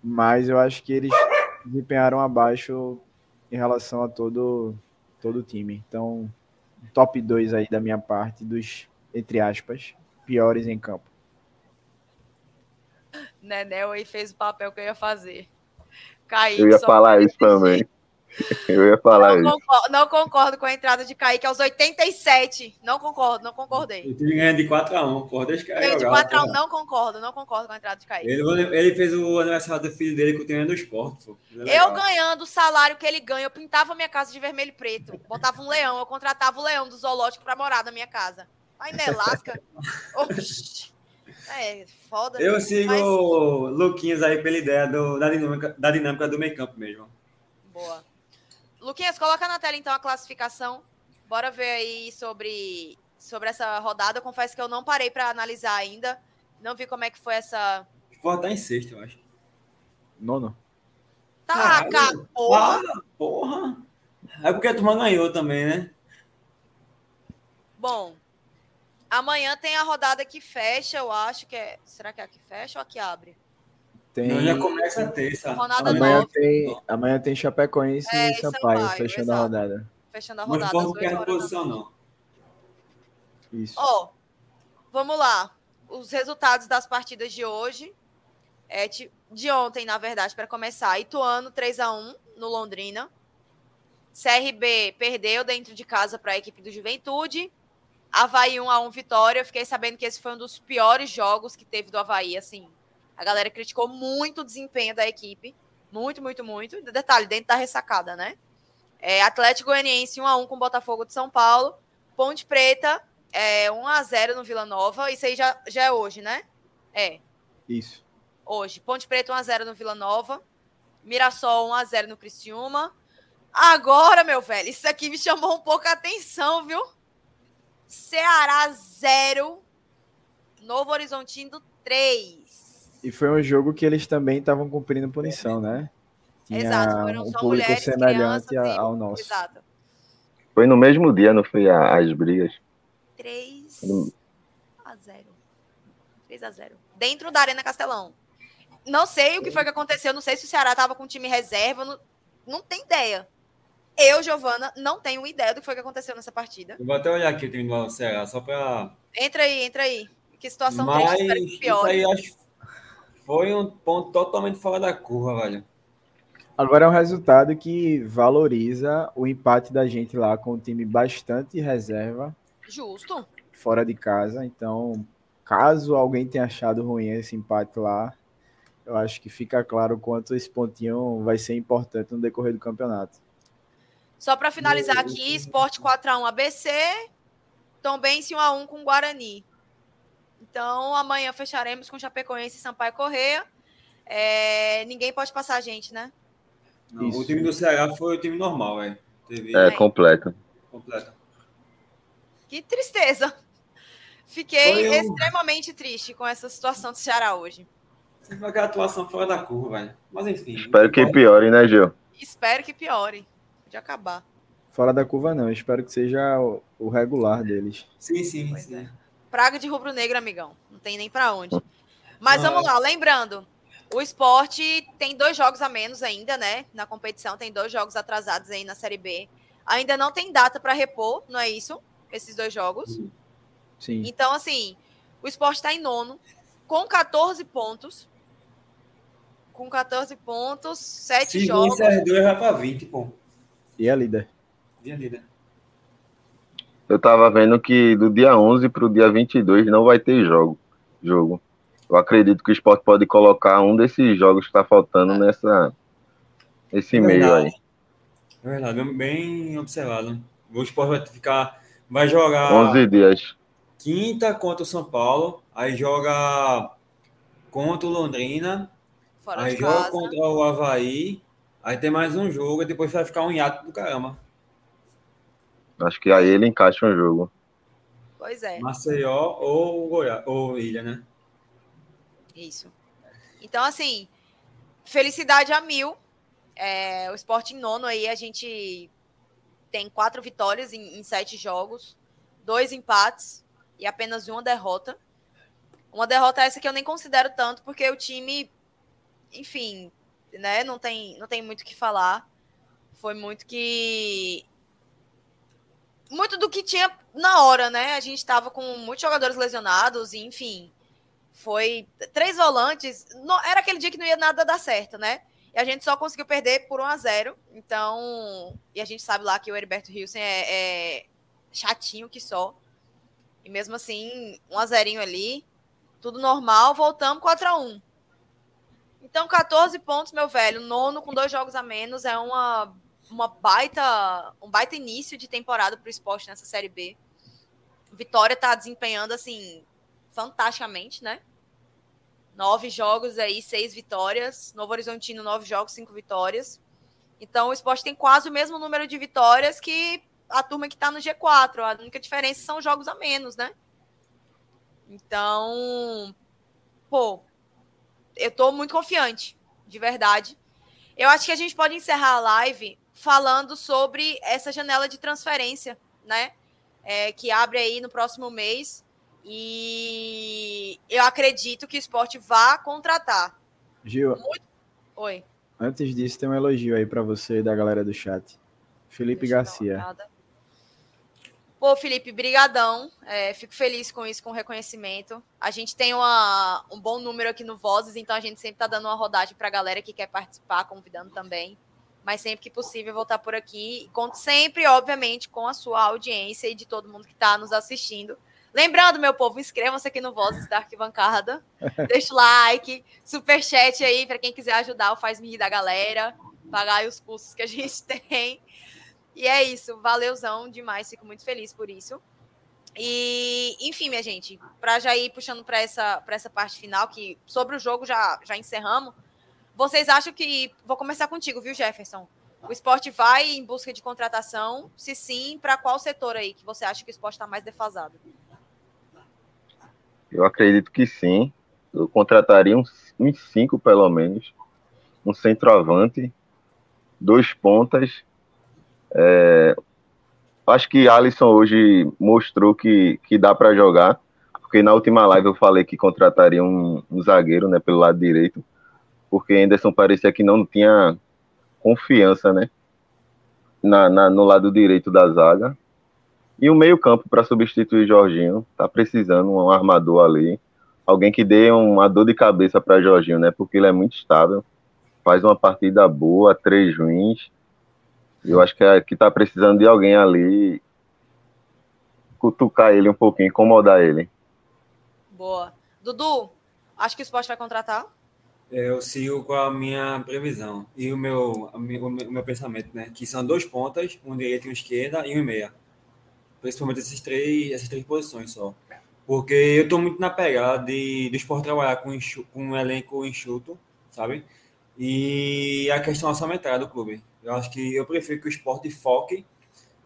Mas eu acho que eles desempenharam abaixo em relação a todo todo o time. Então, top 2 aí da minha parte dos entre aspas piores em campo. Nenel aí fez o papel que eu ia fazer. Kaique, Eu ia só falar isso também. Eu ia falar Não isso. concordo, não concordo com a entrada de Kaique aos 87. Não concordo, não concordei. O time ganha de 4x1, porra, deixa que Eu de jogar, 4 a 1 porra. não concordo, não concordo com a entrada de Kaique. Ele, ele fez o aniversário do filho dele com o treino do esporte, pô. É Eu ganhando o salário que ele ganha, eu pintava minha casa de vermelho e preto. Botava um leão, eu contratava o leão do zoológico pra morar na minha casa. Aí Nelasca. Oxi. É, foda. Eu né? sigo Mas- o Luquinhas aí pela ideia do- da, dinâmica, da dinâmica do meio campo mesmo. Boa. Luquinhas, coloca na tela então a classificação. Bora ver aí sobre, sobre essa rodada. Eu confesso que eu não parei pra analisar ainda. Não vi como é que foi essa. Sport tá em sexto, eu acho. Nono. Taca, Caralho. porra! Ah, porra! É porque a turma ganhou também, né? Bom, amanhã tem a rodada que fecha, eu acho que é. Será que é a que fecha ou a que abre? Tem Não, já começa a terça. Rodada amanhã tem, amanhã tem Chapecoense É, e Sampaio, Sampaio, fechando a rodada. Fechando a Mas o rodada. Às não horas da posição, não. Isso. Ó, vamos lá. Os resultados das partidas de hoje. É, de ontem, na verdade, para começar. Ituano 3 a 1 no Londrina. CRB perdeu dentro de casa para a equipe do Juventude. Havaí 1 a 1 vitória. Eu fiquei sabendo que esse foi um dos piores jogos que teve do Havaí, assim. A galera criticou muito o desempenho da equipe. Muito, muito, muito. Detalhe, dentro da ressacada, né? É, Atlético Goianiense 1 a 1 com o Botafogo de São Paulo. Ponte Preta é 1 a 0 no Vila Nova. Isso aí já, já é hoje, né? É, Isso. hoje. Ponte Preta 1 a 0 no Vila Nova. Mirassol 1 a 0 no Criciúma. Agora, meu velho, isso aqui me chamou um pouco a atenção, viu? Ceará 0, Novo Horizontino 3. E foi um jogo que eles também estavam cumprindo punição, né? Tinha Exato, foram um só público mulheres, semelhante crianças ao nosso. Exato. Foi no mesmo dia, não foi a- as brigas? 3 Hum. a 0. 3 a 0. Dentro da Arena Castelão. Não sei o que foi que aconteceu, não sei se o Ceará tava com time reserva, não, não tem ideia. Eu, Giovana, não tenho ideia do que foi que aconteceu nessa partida. Eu vou até olhar aqui o time do Ceará, só pra. Entra aí, entra aí. Que situação Mas triste, espero que isso piore. aí acho foi um ponto totalmente fora da curva, velho. Agora é um resultado que valoriza o empate da gente lá com o time bastante reserva, Justo. fora de casa. Então, caso alguém tenha achado ruim esse empate lá, eu acho que fica claro o quanto esse pontinho vai ser importante no decorrer do campeonato. Só para finalizar aqui, Esporte 4x1 ABC, Tombense 1x1 com Guarani. Então, amanhã fecharemos com Chapecoense e Sampaio Correia. É, ninguém pode passar a gente, né? Não, o time do Ceará foi o time normal, velho. Teve É, completo. completo. Que tristeza. Fiquei Foi um- extremamente triste com essa situação do Ceará hoje. Aquela atuação fora da curva, velho. Mas enfim. Espero que piore, né, Gil? Espero que piore. De acabar. Fora da curva, não. Espero que seja o, o regular deles. Sim, sim, Pois sim. é. Praga de rubro-negro, amigão. Não tem nem pra onde. Mas Ah, vamos lá, lembrando, o esporte tem dois jogos a menos ainda, né? Na competição, tem dois jogos atrasados aí na Série B. Ainda não tem data para repor, não é isso? Esses dois jogos. Sim. Então, assim, o esporte está em nono, com 14 pontos. Com 14 pontos, sete Se jogos. vencer duas, vai pra 20, pô. E a líder? Dia líder. Eu tava vendo que do dia 11 pro dia 22 não vai ter jogo. jogo. Eu acredito que o esporte pode colocar um desses jogos que tá faltando nessa, nesse É meio aí. É verdade, bem- observado. O Sport vai ficar. Vai jogar 11 dias. quinta contra o São Paulo, aí joga contra o Londrina, Fora aí joga casa. contra o Havaí, aí tem mais um jogo, e depois vai ficar um hiato do caramba. Acho que aí ele encaixa um jogo. Pois é. Maceió ou Goiás, ou Ilha, né? Isso. Então, assim, felicidade a mil. É, o esporte em nono aí, a gente tem quatro vitórias em, em sete jogos, dois empates e apenas uma derrota. Uma derrota essa que eu nem considero tanto, porque o time, enfim, né, não tem, não tem muito o que falar. Foi muito que. Muito do que tinha na hora, né? A gente estava com muitos jogadores lesionados, enfim foi três volantes. Não, era aquele dia que não ia nada dar certo, né? E a gente só conseguiu perder por 1 a 0 Então, e a gente sabe lá que o Heriberto Hilsen é, é chatinho que só. E mesmo assim, 1 a 0 ali, tudo normal, voltamos 4 a 1 Então, 14 pontos, meu velho. Nono com dois jogos a menos é uma, uma baita, um baita início de temporada para o esporte nessa Série B. Vitória tá desempenhando assim fantasticamente, né? Nove jogos aí, seis vitórias. Novo Horizontino, nove jogos, cinco vitórias. Então o esporte tem quase o mesmo número de vitórias que a turma que tá no G4. A única diferença são jogos a menos, né? Então, pô, eu tô muito confiante, de verdade. Eu acho que a gente pode encerrar a live falando sobre essa janela de transferência, né? É, que abre aí no próximo mês. E eu acredito que o esporte vá contratar. Gil, Oi. antes disso, tem um elogio aí pra você e da galera do chat. Felipe Deixa Garcia. Pô, Felipe, brigadão. É, fico feliz com isso, com o reconhecimento. A gente tem uma, um bom número aqui no Vozes, então a gente sempre tá dando uma rodagem pra galera que quer participar, convidando também. Mas sempre que possível, vou estar por aqui. E conto sempre, obviamente, com a sua audiência e de todo mundo que está nos assistindo. Lembrando, meu povo, inscrevam-se aqui no Vozes da Arquibancada. Deixa o like, superchat aí para quem quiser ajudar o Faz Me Rir da galera, pagar aí os custos que a gente tem. E é isso, valeuzão demais, fico muito feliz por isso. E, enfim, minha gente, para já ir puxando para essa, essa parte final, que sobre o jogo já, já encerramos. Vocês acham que. Vou começar contigo, viu, Jefferson? O esporte vai em busca de contratação? Se sim, para qual setor aí que você acha que o esporte está mais defasado? Eu acredito que sim. Eu contrataria uns, uns cinco, pelo menos. Um centroavante, dois pontas. É, acho que Alisson hoje mostrou que, que dá para jogar, porque na última live eu falei que contrataria um, um zagueiro né, pelo lado direito, porque Anderson parecia que não tinha confiança né, na, na no lado direito da zaga. E o meio-campo para substituir Jorginho, tá precisando um armador ali, alguém que dê uma dor de cabeça para Jorginho, né? Porque ele é muito estável, faz uma partida boa, três ruins. Eu acho que, é, que tá precisando de alguém ali cutucar ele um pouquinho, incomodar ele. Boa. Dudu, acho que o esporte vai contratar? Eu sigo com a minha previsão e o meu, o meu, o meu pensamento, né? Que são dois pontas, um direito e um esquerda e um meia principalmente esses três, essas três posições só. Porque eu estou muito na pegada de, do esporte trabalhar com, enxu, com um elenco enxuto, sabe? E a questão orçamentária do clube. Eu acho que eu prefiro que o esporte foque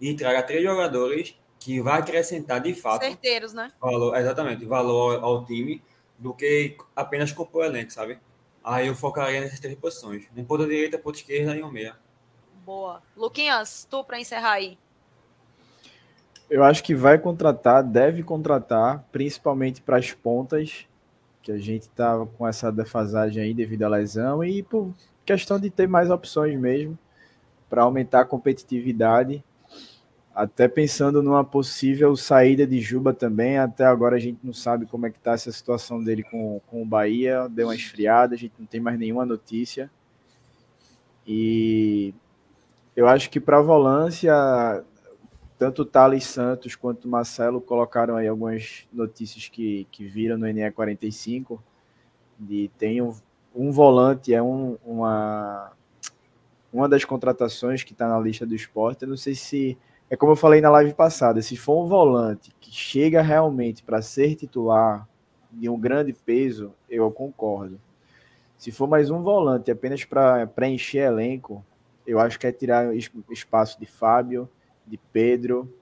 e traga três jogadores que vai acrescentar de fato. Certeiros, né? Valor, exatamente, valor ao, ao time, do que apenas compor o elenco, sabe? Aí eu focaria nessas três posições: um ponto direita, ponto esquerda e um meia. Boa. Luquinhas, tu para encerrar aí. Eu acho que vai contratar, deve contratar, principalmente para as pontas, que a gente tá com essa defasagem aí devido à lesão e por questão de ter mais opções mesmo para aumentar a competitividade. Até pensando numa possível saída de Juba também, até agora a gente não sabe como é que tá essa situação dele com, com o Bahia, deu uma esfriada, a gente não tem mais nenhuma notícia. E eu acho que para volância tanto o Thales Santos quanto o Marcelo colocaram aí algumas notícias que, que viram no NE45 de tem um, um volante, é um, uma, uma das contratações que está na lista do esporte. Eu não sei se é como eu falei na live passada, se for um volante que chega realmente para ser titular de um grande peso, eu concordo. Se for mais um volante apenas para preencher elenco, eu acho que é tirar espaço de Fábio, de Pedro.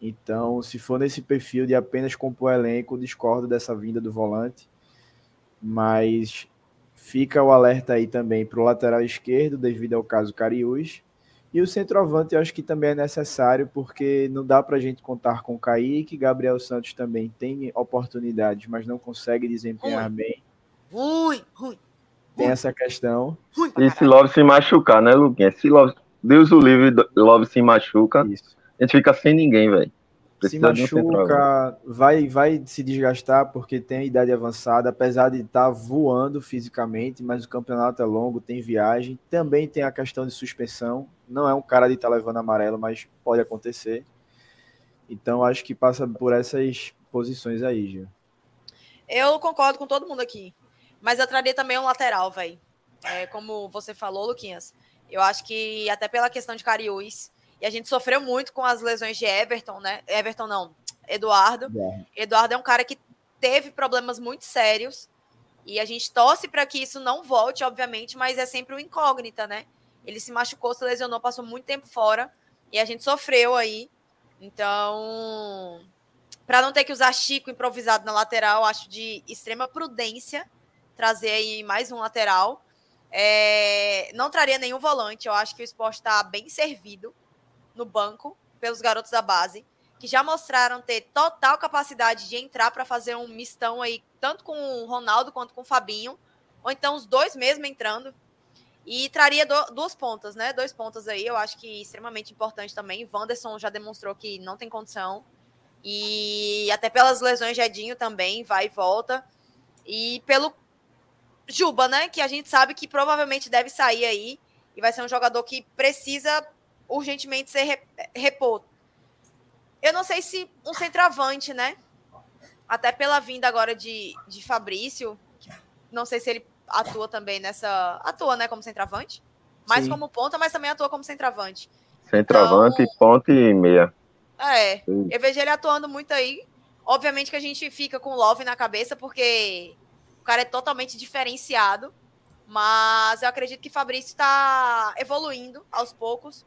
Então, se for nesse perfil de apenas compor elenco, discordo dessa vinda do volante. Mas fica o alerta aí também para o lateral esquerdo, devido ao caso Cariús. E o centroavante eu acho que também é necessário, porque não dá para a gente contar com o Kaique. Gabriel Santos também tem oportunidades, mas não consegue desempenhar bem. Tem essa questão. E se Love se machucar, né, Luquinha? Se Love Deus o livre, Love se machuca. Isso. A gente fica sem ninguém, velho. Se machuca, vai, vai se desgastar porque tem a idade avançada, apesar de estar tá voando fisicamente, mas o campeonato é longo, tem viagem, também tem a questão de suspensão. Não é um cara de estar tá levando amarelo, mas pode acontecer. Então acho que passa por essas posições aí, Gil. Eu concordo com todo mundo aqui, mas eu traria também um lateral, velho. É, como você falou, Luquinhas. Eu acho que até pela questão de Cariús, e a gente sofreu muito com as lesões de Everton, né? Everton não, Eduardo. É. Eduardo é um cara que teve problemas muito sérios e a gente torce para que isso não volte, obviamente, mas é sempre uma incógnita, né? Ele se machucou, se lesionou, passou muito tempo fora e a gente sofreu aí. Então, para não ter que usar Chico improvisado na lateral, acho de extrema prudência trazer aí mais um lateral. É, não traria nenhum volante. Eu acho que o esporte está bem servido no banco pelos garotos da base, que já mostraram ter total capacidade de entrar para fazer um mistão aí, tanto com o Ronaldo quanto com o Fabinho, ou então os dois mesmo entrando. E traria do, duas pontas, né? Dois pontas aí, eu acho que extremamente importante também. Wanderson já demonstrou que não tem condição. E até pelas lesões de Edinho também, vai e volta. E pelo Juba, né? Que a gente sabe que provavelmente deve sair aí e vai ser um jogador que precisa urgentemente ser reposto. Eu não sei se um centroavante, né? Até pela vinda agora de, de Fabrício, não sei se ele atua também nessa. Atua, né, como centroavante? Mais Sim. como ponta, mas também atua como centroavante. Centroavante, então, ponta e meia. É, Sim. eu vejo ele atuando muito aí. Obviamente que a gente fica com o Love na cabeça, porque o cara é totalmente diferenciado. Mas eu acredito que Fabrício está evoluindo aos poucos.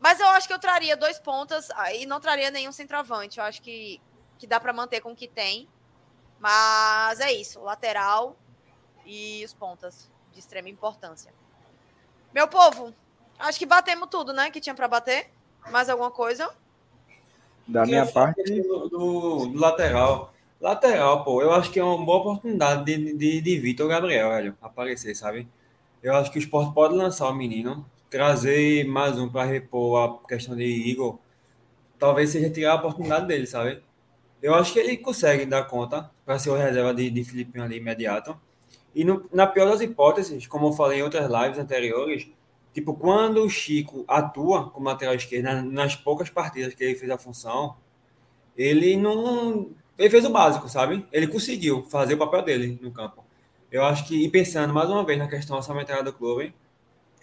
Mas eu acho que eu traria dois pontas e não traria nenhum centroavante. Eu acho que, que dá para manter com o que tem. Mas é isso, lateral e os pontas de extrema importância. Meu povo, acho que batemos tudo, né? Que tinha para bater. Mais alguma coisa? Da minha parte. Do, do, do, lateral. Lateral, pô, eu acho que é uma boa oportunidade de, de, de Vitor Gabriel, velho, aparecer, sabe? Eu acho que o esporte pode lançar o menino, trazer mais um para repor a questão de Igor. Talvez seja tirar a oportunidade dele, sabe? Eu acho que ele consegue dar conta para ser o reserva de, de Filipinho ali imediato. E no, na pior das hipóteses, como eu falei em outras lives anteriores, tipo, quando o Chico atua como lateral esquerdo, nas, nas poucas partidas que ele fez a função, ele não. Ele fez o básico, sabe? Ele conseguiu fazer o papel dele no campo. Eu acho que, e pensando mais uma vez na questão orçamentária do clube,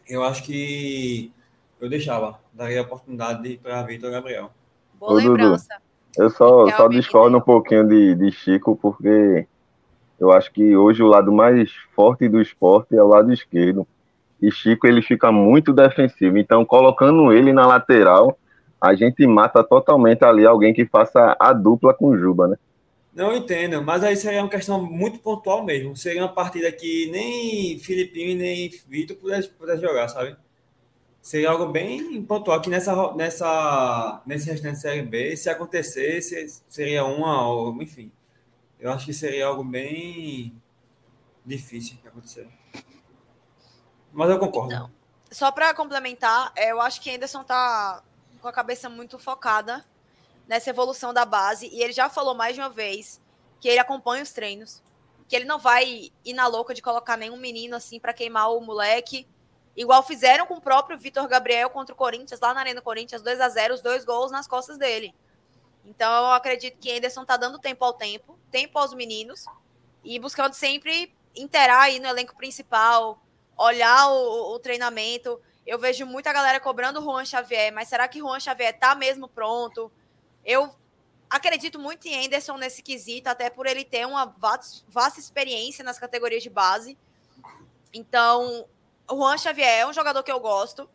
eu acho que eu deixava, daria a oportunidade para Vitor Gabriel. Boa Ô, lembrança. Dudu, eu só, só discordo um pouquinho de, de Chico, porque eu acho que hoje o lado mais forte do esporte é o lado esquerdo. E Chico ele fica muito defensivo. Então, colocando ele na lateral, a gente mata totalmente ali alguém que faça a dupla com Juba, né? Não entendo, mas aí seria uma questão muito pontual mesmo. Seria uma partida que nem Filipinho nem Vitor pudessem pudesse jogar, sabe? Seria algo bem pontual que nessa, nessa, nesse restante Série B, se acontecesse, seria uma, ou, enfim. Eu acho que seria algo bem difícil de acontecer. Mas eu concordo. Então, só para complementar, é, eu acho que Anderson tá com a cabeça muito focada nessa evolução da base e ele já falou mais de uma vez que ele acompanha os treinos, que ele não vai ir na louca de colocar nenhum menino assim para queimar o moleque, igual fizeram com o próprio Vitor Gabriel contra o Corinthians lá na Arena Corinthians, 2 a 0, os dois gols nas costas dele. Então eu acredito que Anderson tá dando tempo ao tempo, tempo aos meninos e buscando sempre interar aí no elenco principal, olhar o, o treinamento. Eu vejo muita galera cobrando o Juan Xavier, mas será que Juan Xavier tá mesmo pronto? Eu acredito muito em Anderson nesse quesito, até por ele ter uma vasta experiência nas categorias de base. Então, o Juan Xavier é um jogador que eu gosto,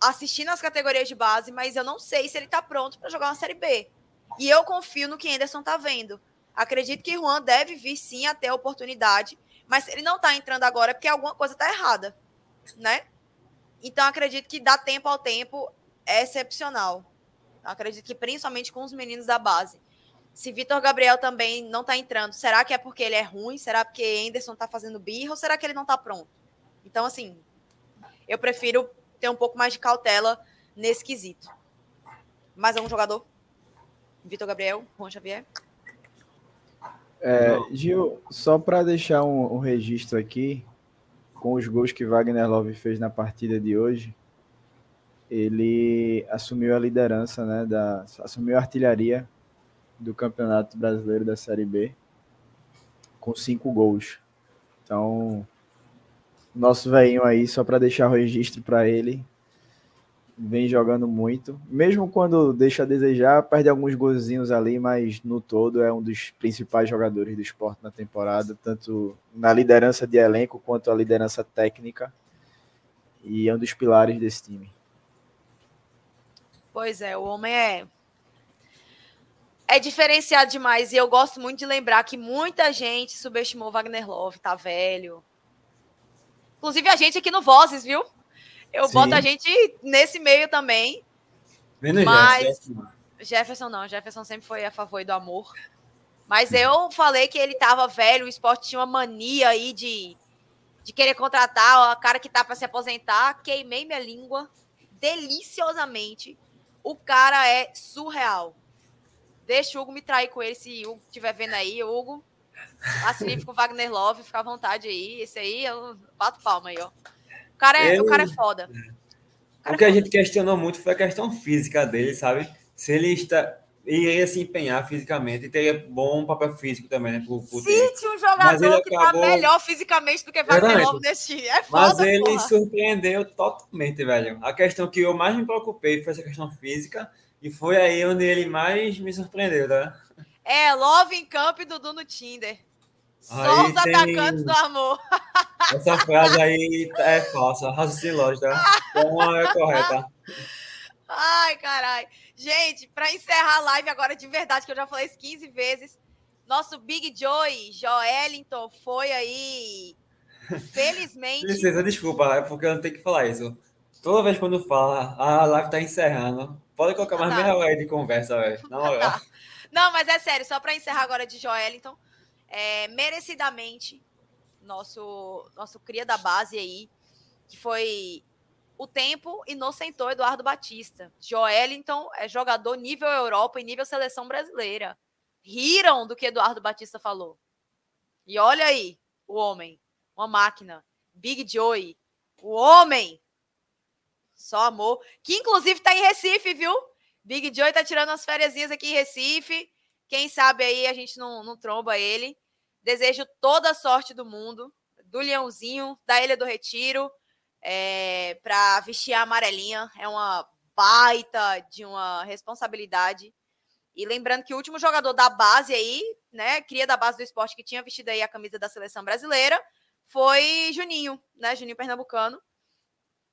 assisti nas categorias de base, mas eu não sei se ele tá pronto para jogar uma Série B. E eu confio no que Anderson tá vendo. Acredito que Juan deve vir sim a ter a oportunidade, mas ele não tá entrando agora porque alguma coisa tá errada, né? Então acredito que dá tempo ao tempo é excepcional. Acredito que principalmente com os meninos da base. Se Vitor Gabriel também não tá entrando, será que é porque ele é ruim? Será porque Anderson tá fazendo birra ou será que ele não tá pronto? Então, assim, eu prefiro ter um pouco mais de cautela nesse quesito. Mais algum jogador? Vitor Gabriel, Juan Xavier. É, Gil, só para deixar um, um, registro aqui, com os gols que Wagner Love fez na partida de hoje, ele assumiu a liderança, né, da, assumiu a artilharia do Campeonato Brasileiro da Série B com cinco gols. Então, nosso velhinho aí, só para deixar o registro para ele, vem jogando muito. Mesmo quando deixa a desejar, perde alguns golzinhos ali, mas no todo é um dos principais jogadores do esporte na temporada, tanto na liderança de elenco quanto a liderança técnica. E é um dos pilares desse time. Pois é, o homem é é diferenciado demais e eu gosto muito de lembrar que muita gente subestimou Wagner Love, tá velho. Inclusive a gente aqui no Vozes, viu? Eu Sim. boto a gente nesse meio também. Menos mas Jefferson. Jefferson não, Jefferson sempre foi a favor do amor. Mas eu falei que ele tava velho, o esporte tinha uma mania aí de, de querer contratar o cara que tá para se aposentar. Queimei minha língua deliciosamente. O cara é surreal. Deixa o Hugo me trair com ele, se o Hugo estiver vendo aí, Hugo. Assine com o Wagner Love, fica à vontade aí. Esse aí, eu bato palma aí, ó cara é, o cara é foda. O, cara o que é a gente questionou muito foi a questão física dele, sabe? Se ele está iria se empenhar fisicamente e teria bom papel físico também, né? Pro, pro Cite um jogador que tá acabou... tá melhor fisicamente do que Wagner Love nesse time. É foda, Mas ele porra. surpreendeu totalmente, velho. A questão que eu mais me preocupei foi essa questão física e foi aí onde ele mais me surpreendeu, tá? É, Love em campo e Dudu no Tinder. Só aí os tem... atacantes do amor. Essa frase aí é falsa, raciocínio lógico, tá? Então é correta. Ai, caralho. Gente, para encerrar a live agora de verdade, que eu já falei isso 15 vezes, Nosso Big Joy, Joelinton, foi aí. Felizmente. Licença, desculpa, é porque eu não tenho que falar isso. Toda vez quando fala, a live tá encerrando. Pode colocar mais tá. meia hora de conversa, velho. Na moral. Não, mas é sério, só para encerrar agora de Joelinton, é, merecidamente, nosso, nosso cria da base aí, que foi o tempo inocentou Eduardo Batista. Joelinton é jogador nível Europa e nível seleção brasileira. Riram do que Eduardo Batista falou. E olha aí, o homem, uma máquina, Big Joey, o homem, só amor, que inclusive tá em Recife, viu? Big Joey tá tirando umas férias aqui em Recife. Quem sabe aí a gente não, não tromba ele. Desejo toda a sorte do mundo, do Leãozinho, da Ilha do Retiro, é, para vestir a amarelinha. É uma baita de uma responsabilidade. E lembrando que o último jogador da base aí, né, cria da base do esporte que tinha vestido aí a camisa da seleção brasileira, foi Juninho, né, Juninho Pernambucano.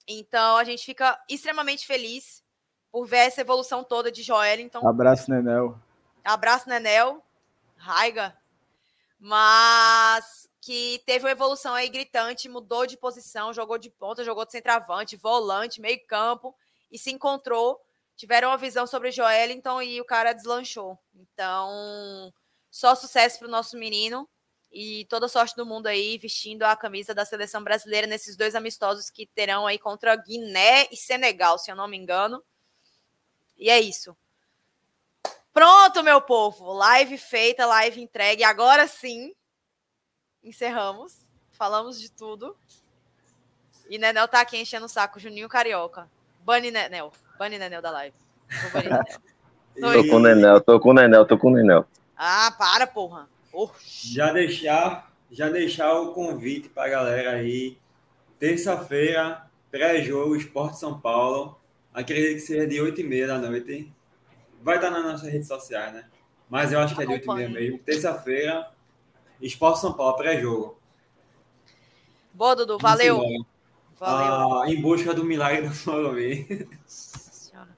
Então a gente fica extremamente feliz por ver essa evolução toda de Joel. Então, Abraço, Nenel. Abraço, Nenel, Raiga, mas que teve uma evolução aí gritante, mudou de posição, jogou de ponta, jogou de centroavante, volante, meio campo, e se encontrou, tiveram uma visão sobre o Joelinton e o cara deslanchou. Então, só sucesso para o nosso menino e toda sorte do mundo aí vestindo a camisa da seleção brasileira nesses dois amistosos que terão aí contra Guiné e Senegal, se eu não me engano. E é isso. Pronto, meu povo. Live feita, live entregue. Agora sim, encerramos. Falamos de tudo. E Nenel tá aqui enchendo o saco. Juninho Carioca. Bunny Nenel. Bunny Nenel da live. Nenel. Tô com o Nenel, tô com o Nenel, tô com o Nenel. Ah, para, porra. Oh, Já deixar, já deixar o convite para a galera aí. Terça-feira, pré-jogo, Esporte São Paulo. Acredito que seja de 8h30 da noite. Vai estar nas nossas redes sociais, né? Mas eu acho que é de 8h30 Acompanhe. mesmo. Terça-feira, Esporte São Paulo, pré-jogo. boa, Dudu. Valeu. Valeu. Ah, em busca do milagre do Morumbi. Nossa senhora.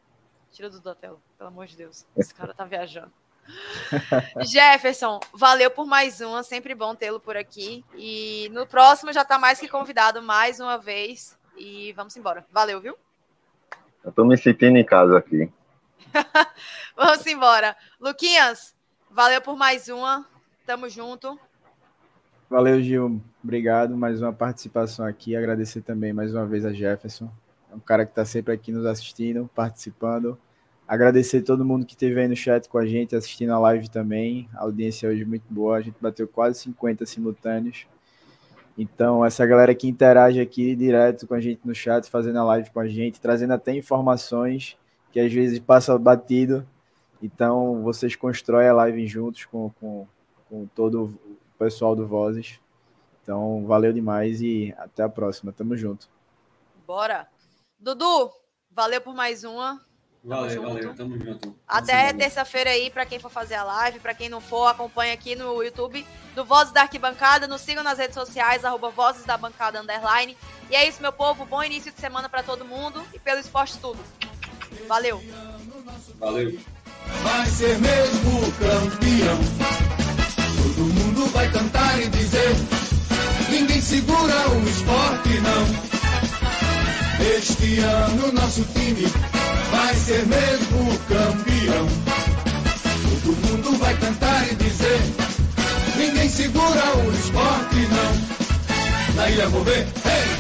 Tira o Dudu da tela, pelo amor de Deus. Esse cara tá viajando. Jefferson, valeu por mais uma. Sempre bom tê-lo por aqui. E no próximo já tá mais que convidado mais uma vez. E vamos embora. Valeu, viu? Eu tô me sentindo em casa aqui. Vamos embora. Luquinhas, valeu por mais uma. Tamo junto. Valeu, Gil. Obrigado. Mais uma participação aqui. Agradecer também mais uma vez a Jefferson. É um cara que está sempre aqui nos assistindo, participando. Agradecer todo mundo que esteve aí no chat com a gente, assistindo a live também. A audiência hoje é muito boa. A gente bateu quase 50 simultâneos. Então, essa galera que interage aqui direto com a gente no chat, fazendo a live com a gente, trazendo até informações que às vezes passa batido. Então, vocês constroem a live juntos com, com, com todo o pessoal do Vozes. Então, valeu demais e até a próxima. Tamo junto. Bora. Dudu, valeu por mais uma. Valeu, junto. valeu. Tamo junto. Até terça-feira aí, para quem for fazer a live, para quem não for, acompanha aqui no YouTube do Vozes da Arquibancada, nos sigam nas redes sociais, arroba Vozes da Bancada Underline. E é isso, meu povo, bom início de semana para todo mundo e pelo esporte tudo. Valeu! Valeu. vai ser mesmo campeão. Todo mundo vai cantar e dizer: ninguém segura o esporte, não. Este ano nosso time vai ser mesmo campeão. Todo mundo vai cantar e dizer: ninguém segura o esporte, não. Na ilha vou ver, hey!